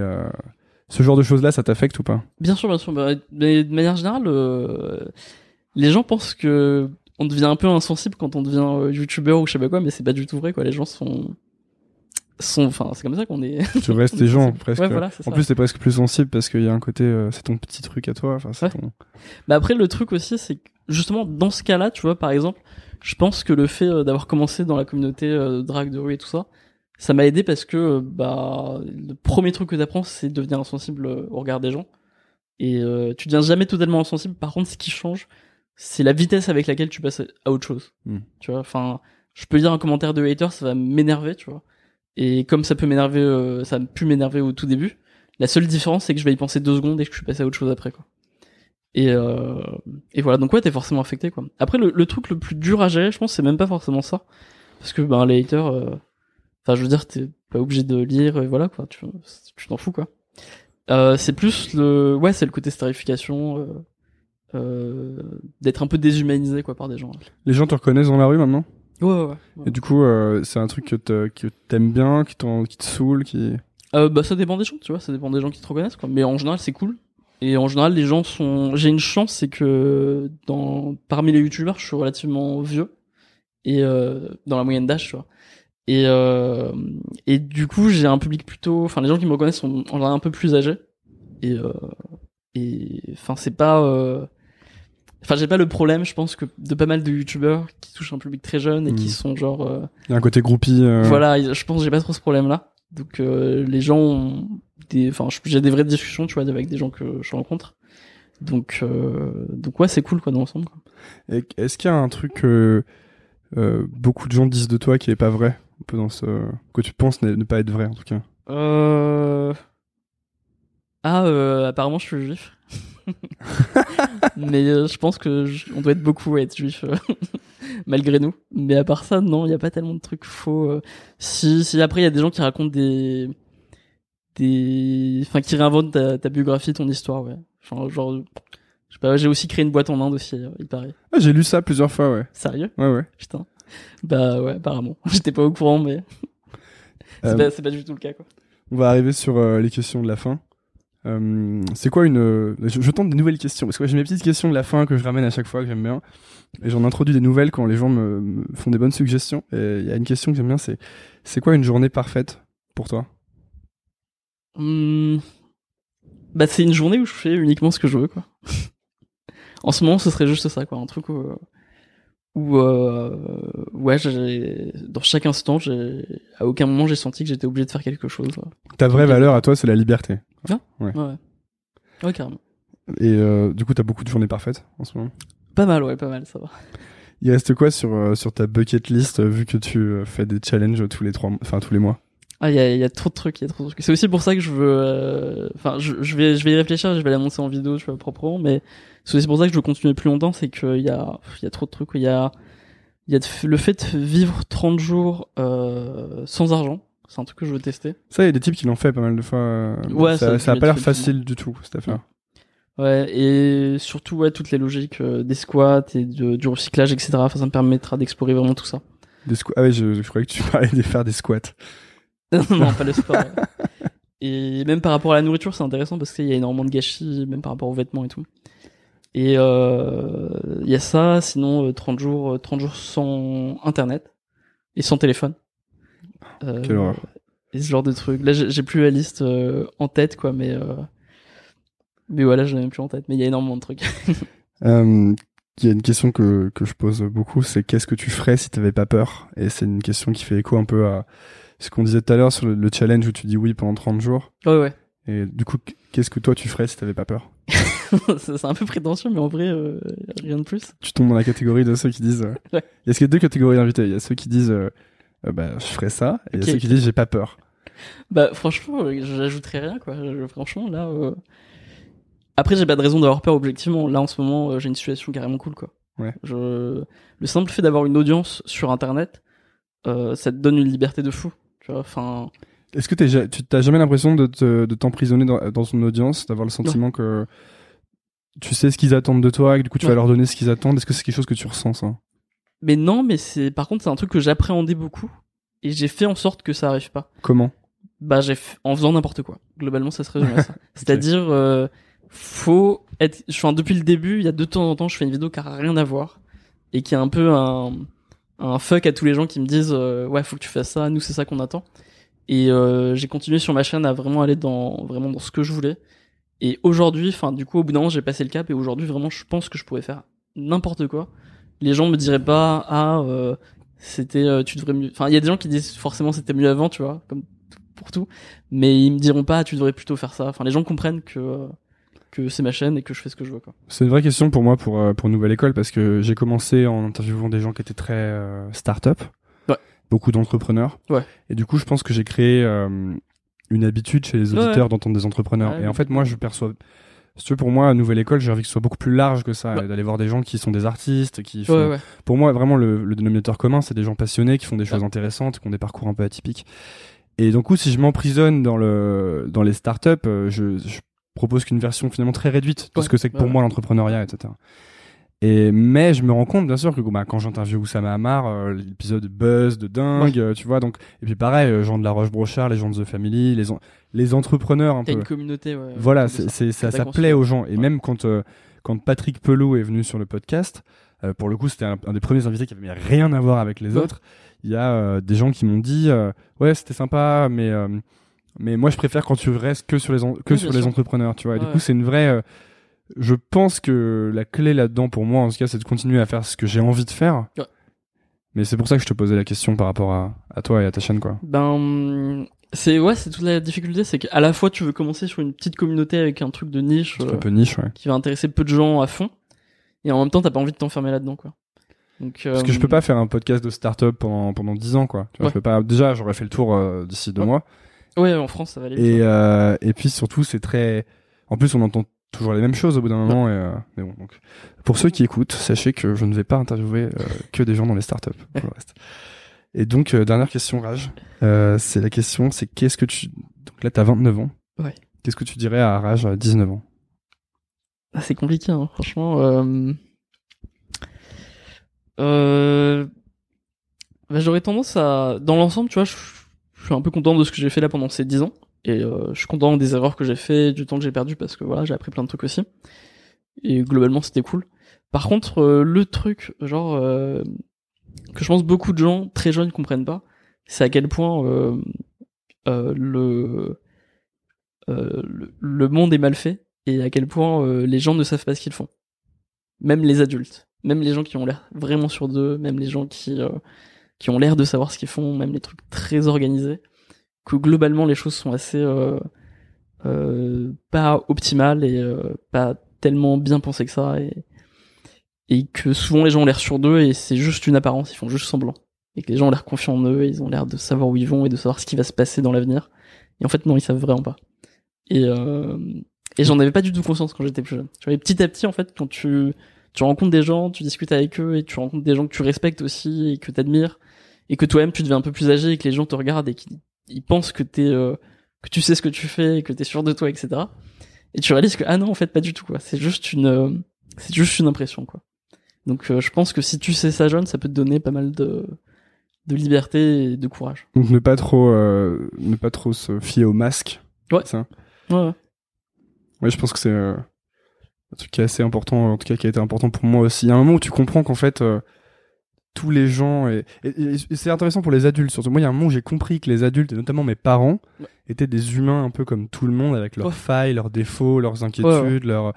ce genre de choses là, ça t'affecte ou pas? Bien sûr, bien sûr. bah, mais de manière générale, les gens pensent que on devient un peu insensible quand on devient euh, youtubeur ou je sais pas quoi, mais c'est pas du tout vrai, quoi. Les gens sont sont, enfin, c'est comme ça qu'on est. Tu restes les gens presque. Ouais, voilà, en plus, t'es presque plus sensible parce qu'il y a un côté, euh, c'est ton petit truc à toi. Enfin, Ouais. ton- Bah après le truc aussi c'est que justement dans ce cas-là, tu vois par exemple, je pense que le fait euh, d'avoir commencé dans la communauté euh, drague de rue et tout ça, ça m'a aidé parce que bah le premier truc que t'apprends c'est de devenir insensible au regard des gens et euh, tu deviens jamais totalement insensible. Par contre, ce qui change, c'est la vitesse avec laquelle tu passes à autre chose. Hmm. Tu vois, enfin, je peux lire un commentaire de hater, ça va m'énerver, tu vois. Et comme ça peut m'énerver, euh, ça a pu m'énerver au tout début. La seule différence, c'est que je vais y penser deux secondes et que je suis passé à autre chose après, quoi. Et, euh, et voilà, donc ouais, t'es forcément affecté, quoi. Après, le, le truc le plus dur à gérer, je pense, c'est même pas forcément ça. Parce que, ben, les haters, euh, enfin, je veux dire, t'es pas obligé de lire, et voilà, quoi. Tu tu t'en fous, quoi. Euh, c'est plus le, ouais, c'est le côté starification, euh, d'être un peu déshumanisé, quoi, par des gens. Les gens te reconnaissent dans la rue maintenant? Ouais, ouais, ouais. Et du coup, euh, c'est un truc que t'aimes bien, qui, qui te saoule, qui. Euh, bah ça dépend des gens, tu vois, ça dépend des gens qui te reconnaissent quoi. Mais en général, c'est cool. Et en général, les gens sont j'ai une chance, c'est que dans parmi les youtubeurs, je suis relativement vieux et dans la moyenne d'âge, tu vois. Et et du coup, j'ai un public plutôt enfin les gens qui me reconnaissent sont en général un peu plus âgés. Et et enfin c'est pas Enfin, j'ai pas le problème, je pense que de pas mal de youtubeurs qui touchent un public très jeune et Mm. qui sont genre. euh, Il y a un côté groupie. euh, Voilà, je pense que j'ai pas trop ce problème-là. Donc euh, les gens ont des, enfin, j'ai des vraies discussions, tu vois, avec des gens que je rencontre. Donc, donc ouais, c'est cool quoi dans l'ensemble. Est-ce qu'il y a un truc que beaucoup de gens disent de toi qui est pas vrai? Un peu dans ce que tu penses ne, pas être vrai en tout cas Euh... Ah, apparemment je suis juif. Mais euh, je pense que je- on doit être beaucoup à être juif euh, malgré nous. Mais à part ça, non, il y a pas tellement de trucs faux. euh. Si, si après il y a des gens qui racontent des, des, enfin qui réinventent ta, ta biographie, ton histoire, ouais. Genre, je sais pas, j'ai aussi créé une boîte en Inde aussi, il paraît. Ah, J'ai lu ça plusieurs fois, ouais. Sérieux? Ouais, ouais. Putain. Bah ouais, apparemment. J'étais pas au courant, mais c'est pas, du tout le cas quoi. On va arriver sur les questions de la fin. Euh, c'est quoi une. euh, Je, je tente des nouvelles questions parce que ouais, j'ai mes petites questions de la fin que je ramène à chaque fois que j'aime bien. Et j'en introduis des nouvelles quand les gens me, me font des bonnes suggestions. Et il y a une question que j'aime bien c'est c'est quoi une journée parfaite pour toi? Hmm. Bah, c'est une journée où je fais uniquement ce que je veux, quoi. en ce moment, ce serait juste ça, quoi. Un truc où, où euh, ouais, j'ai, dans chaque instant, à aucun moment, j'ai senti que j'étais obligé de faire quelque chose. ouais. Ta vraie valeur à toi c'est la liberté. Ah Ouais. Ouais, ouais. Carrément. Et euh, du coup t'as beaucoup de journées parfaites en ce moment? Pas mal, ouais, pas mal, ça va. Il reste quoi sur euh, sur ta bucket list euh, vu que tu euh, fais des challenges tous les trois enfin tous les mois? Ah, il y a, y a trop de trucs, il y a trop de trucs. C'est aussi pour ça que je veux, euh, enfin, je, je vais, je vais y réfléchir, je vais la monter en vidéo, tu vois, proprement, mais c'est aussi pour ça que je veux continuer plus longtemps, c'est qu'il y a, il y a trop de trucs, il y a, il y a le fait de vivre 30 jours, euh, sans argent. C'est un truc que je veux tester. Ça il y a des types qui l'ont fait pas mal de fois. euh, Ouais, ça, ça, ça a pas l'air facile du tout cette affaire. Ouais, et surtout, ouais, toutes les logiques euh, des squats et de- du recyclage, etc. Enfin, ça me permettra d'explorer vraiment tout ça. Des ah ouais je, je croyais que tu parlais de faire des squats. non, pas le sport. ouais. Et même par rapport à la nourriture, c'est intéressant parce qu'il y a énormément de gâchis, même par rapport aux vêtements et tout. Et euh, il y a ça, sinon euh, 30 jours, euh, 30 jours sans internet et sans téléphone. Euh, Quelle horreur. Et ce genre de trucs. Là, j'ai plus la liste euh, en tête, quoi, mais euh, mais voilà, je l'ai même plus en tête. Mais il y a énormément de trucs. Euh, Il y a une question que, que je pose beaucoup, c'est qu'est-ce que tu ferais si t'avais pas peur? Et c'est une question qui fait écho un peu à ce qu'on disait tout à l'heure sur le, le challenge où tu dis oui pendant 30 jours. ouais, ouais. Et du coup, qu'est-ce que toi tu ferais si t'avais pas peur? C'est un peu prétentieux, mais en vrai, euh, rien de plus. Tu tombes dans la catégorie de ceux qui disent. euh, Ouais. Il y a deux catégories d'invités. Il y a ceux qui disent euh, euh, bah, je ferais ça, et ceux qui disent j'ai pas peur. Bah franchement, euh, j'ajouterais rien quoi. Franchement là. euh, Après j'ai pas de raison d'avoir peur objectivement. Là en ce moment euh, j'ai une situation carrément cool quoi. Ouais. Je... Le simple fait d'avoir une audience sur internet, euh, ça te donne une liberté de fou. Tu vois. Enfin. Est-ce que ja- tu t'as jamais l'impression de, te- de t'emprisonner dans, dans une audience, d'avoir le sentiment que tu sais ce qu'ils attendent de toi, et que du coup tu vas leur donner ce qu'ils attendent? Est-ce que c'est quelque chose que tu ressens ça? Mais non, mais c'est par contre c'est un truc que j'appréhendais beaucoup et j'ai fait en sorte que ça arrive pas. Comment? Bah j'ai f- en faisant n'importe quoi. Globalement ça se résume à ça. C'est-à-dire euh, faut être enfin depuis le début, il y a de temps en temps je fais une vidéo qui a rien à voir et qui est un peu un un fuck à tous les gens qui me disent euh, ouais, faut que tu fasses ça, nous c'est ça qu'on attend. Et euh, j'ai continué sur ma chaîne à vraiment aller dans vraiment dans ce que je voulais. Et aujourd'hui, enfin du coup au bout d'un moment, j'ai passé le cap et aujourd'hui vraiment je pense que je pourrais faire n'importe quoi. Les gens me diraient pas ah euh, c'était euh, tu devrais mieux enfin il y a des gens qui disent forcément c'était mieux avant, tu vois, comme pour tout, mais ils me diront pas tu devrais plutôt faire ça. Enfin les gens comprennent que euh, que c'est ma chaîne et que je fais ce que je veux quoi. C'est une vraie question pour moi pour, euh, pour Nouvelle École parce que j'ai commencé en interviewant des gens qui étaient très euh, start-up, Ouais. beaucoup d'entrepreneurs. Ouais. Et du coup, je pense que j'ai créé euh, une habitude chez les auditeurs ouais. d'entendre des entrepreneurs. Ouais, et en fait, moi, je perçois. Si tu veux, pour moi, à Nouvelle École, j'ai envie que ce soit beaucoup plus large que ça, Ouais. et d'aller voir des gens qui sont des artistes, qui font. Ouais ouais. Pour moi, vraiment, le, le dénominateur commun, c'est des gens passionnés qui font des choses intéressantes, qui ont des parcours un peu atypiques. Et donc, coup, si je m'emprisonne dans le dans les startups, euh, je, je propose qu'une version finalement très réduite de ce que c'est que pour moi l'entrepreneuriat, etc. Et mais je me rends compte bien sûr que bah, quand j'interviewe Oussama Hamar, euh, l'épisode buzz de dingue, euh, tu vois donc et puis pareil, euh, Jean de la Roche Brochard, les gens de The Family, les en- les entrepreneurs un peu. une communauté ouais. Voilà, c'est ça, ça plaît aux gens. Et Ouais. même quand, euh, quand Patrick Pelot est venu sur le podcast, euh, pour le coup, c'était un, un des premiers invités qui avait rien à voir avec les Ouais. autres. Il y a des gens qui m'ont dit, ouais, c'était sympa, mais mais moi je préfère quand tu restes que sur les que Oui, sur les sûr. entrepreneurs, tu vois. Et du coup, c'est une vraie. Euh, je pense que la clé là-dedans pour moi, en tout cas, c'est de continuer à faire ce que j'ai envie de faire. Ouais. Mais c'est pour ça que je te posais la question par rapport à, à toi et à ta chaîne, quoi. Ben, c'est ouais, c'est toute la difficulté, c'est qu'à la fois tu veux commencer sur une petite communauté avec un truc de niche, Un euh, peu niche, ouais. qui va intéresser peu de gens à fond, et en même temps t'as pas envie de t'enfermer là-dedans, quoi. Donc, Parce que je euh, peux pas faire un podcast de start-up pendant, pendant 10 ans, quoi. Tu vois, Ouais. je peux pas, déjà, j'aurais fait le tour euh, d'ici deux Ouais. mois. Ouais, en France ça va aller. euh, et puis surtout, c'est très. En plus, on entend toujours les mêmes choses au bout d'un moment. Et, euh, mais bon, donc, pour ceux qui écoutent, sachez que je ne vais pas interviewer euh, que des gens dans les startups. Pour le reste. Et donc, euh, dernière question, Raj. C'est la question, c'est qu'est-ce que tu. Donc là, t'as 29 ans. Ouais. Qu'est-ce que tu dirais à Raj à 19 ans? Ah, c'est compliqué, hein, franchement. Euh... Euh... bah, j'aurais tendance à, dans l'ensemble, tu vois, je suis un peu content de ce que j'ai fait là pendant ces 10 ans, et euh, je suis content des erreurs que j'ai fait, du temps que j'ai perdu, parce que voilà, j'ai appris plein de trucs aussi. Et globalement, c'était cool. Par contre, euh, le truc, genre, euh, que je pense beaucoup de gens très jeunes comprennent pas, c'est à quel point euh, euh, le, euh, le le monde est mal fait et à quel point les gens ne savent pas ce qu'ils font. Même les adultes, même les gens qui ont l'air vraiment sur d'eux, même les gens qui qui ont l'air de savoir ce qu'ils font, même les trucs très organisés, que globalement les choses sont assez euh, euh, pas optimales et euh, pas tellement bien pensées que ça et et que souvent les gens ont l'air sur d'eux et c'est juste une apparence, ils font juste semblant. Et que les gens ont l'air confiants en eux, ils ont l'air de savoir où ils vont et de savoir ce qui va se passer dans l'avenir. Et en fait, non, ils savent vraiment pas. Et, et j'en avais pas du tout conscience quand j'étais plus jeune. Et petit à petit, en fait, quand tu, tu rencontres des gens, tu discutes avec eux et tu rencontres des gens que tu respectes aussi et que t'admires et que toi-même tu deviens un peu plus âgé et que les gens te regardent et qu'ils ils pensent que t'es, euh, que tu sais ce que tu fais et que t'es sûr de toi, etc. Et tu réalises que, ah non, en fait, pas du tout, quoi. C'est juste une, euh, c'est juste une impression, quoi. Donc, euh, je pense que si tu sais ça jeune, ça peut te donner pas mal de, de liberté et de courage. Donc ne pas trop, ne pas trop se fier au masque. Ouais. Ça? Ouais, ouais. Ouais, je pense que c'est un truc qui est assez important, en tout cas qui a été important pour moi aussi. Il y a un moment où tu comprends qu'en fait, tous les gens, et, et- et- et c'est intéressant pour les adultes surtout. Moi, il y a un moment où j'ai compris que les adultes, et notamment mes parents, Ouais. étaient des humains un peu comme tout le monde, avec leurs failles, leurs défauts, leurs inquiétudes, Ouais, leurs...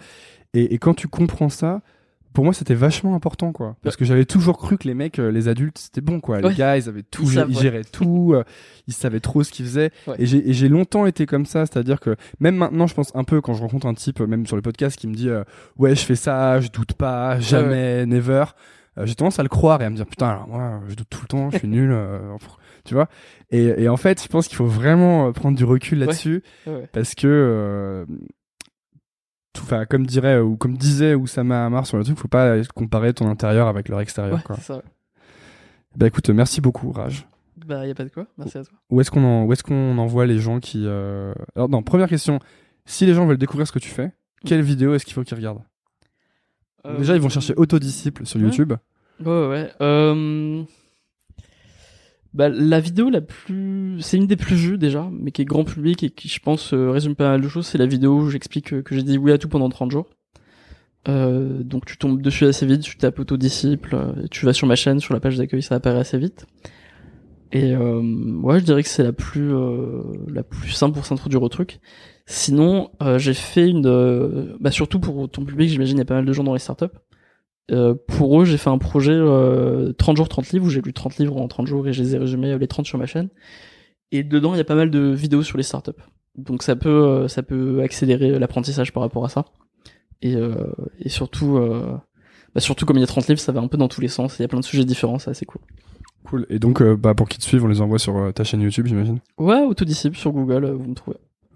Et, quand tu comprends ça, pour moi, c'était vachement important, quoi. Parce que j'avais toujours cru que les mecs, euh, les adultes, c'était bon, quoi. Les gars, ils avaient tout, Ils savent, géraient tout, euh, ils savaient trop ce qu'ils faisaient. Et j'ai longtemps été comme ça, c'est-à-dire que même maintenant, je pense un peu quand je rencontre un type, même sur le podcast, qui me dit euh, ouais, je fais ça, je doute pas, jamais, never. Euh, j'ai tendance à le croire et à me dire putain, alors moi, je doute tout le temps, je suis nul, euh, tu vois. Et, et en fait, je pense qu'il faut vraiment euh, prendre du recul là-dessus Ouais, ouais. parce que tout- Enfin, comme dirait ou comme disait Oussama Hamar sur le truc, faut pas comparer ton intérieur avec leur extérieur. Ouais, quoi. ça. Bah écoute, merci beaucoup, Raj. Bah, y a pas de quoi. Merci à toi. Où est-ce qu'on en, où est-ce qu'on envoie les gens qui euh... Alors non, première question. Si les gens veulent découvrir ce que tu fais, quelle vidéo est-ce qu'il faut qu'ils regardent? Euh, Déjà, ils vont chercher Autodisciple sur. YouTube. Ouais, ouais. Euh... Bah, la vidéo la plus, c'est une des plus vues déjà, mais qui est grand public et qui, je pense, euh, résume pas mal de choses. C'est la vidéo où j'explique euh, que j'ai dit oui à tout pendant 30 jours. Euh, donc tu tombes dessus assez vite, tu tapes autodisciple, tu vas sur ma chaîne, sur la page d'accueil, ça apparaît assez vite. Et euh, ouais, je dirais que c'est la plus euh, la plus simple pour s'introduire au truc. Sinon, euh, j'ai fait une, euh, bah surtout pour ton public, j'imagine il y a pas mal de gens dans les startups. Euh, pour eux, j'ai fait un projet euh, 30 jours 30 livres où j'ai lu 30 livres en 30 jours et je les ai résumés euh, les 30 sur ma chaîne. Et dedans, il y a pas mal de vidéos sur les startups. Donc ça peut euh, ça peut accélérer l'apprentissage par rapport à ça. Et euh, et surtout euh, bah surtout comme il y a 30 livres, ça va un peu dans tous les sens, il y a plein de sujets différents, c'est assez cool. Cool. Et donc, euh, bah, pour qu'ils te suivent, on les envoie sur euh, ta chaîne YouTube, j'imagine? Ouais, autodisciple sur Google, euh, vous me trouvez.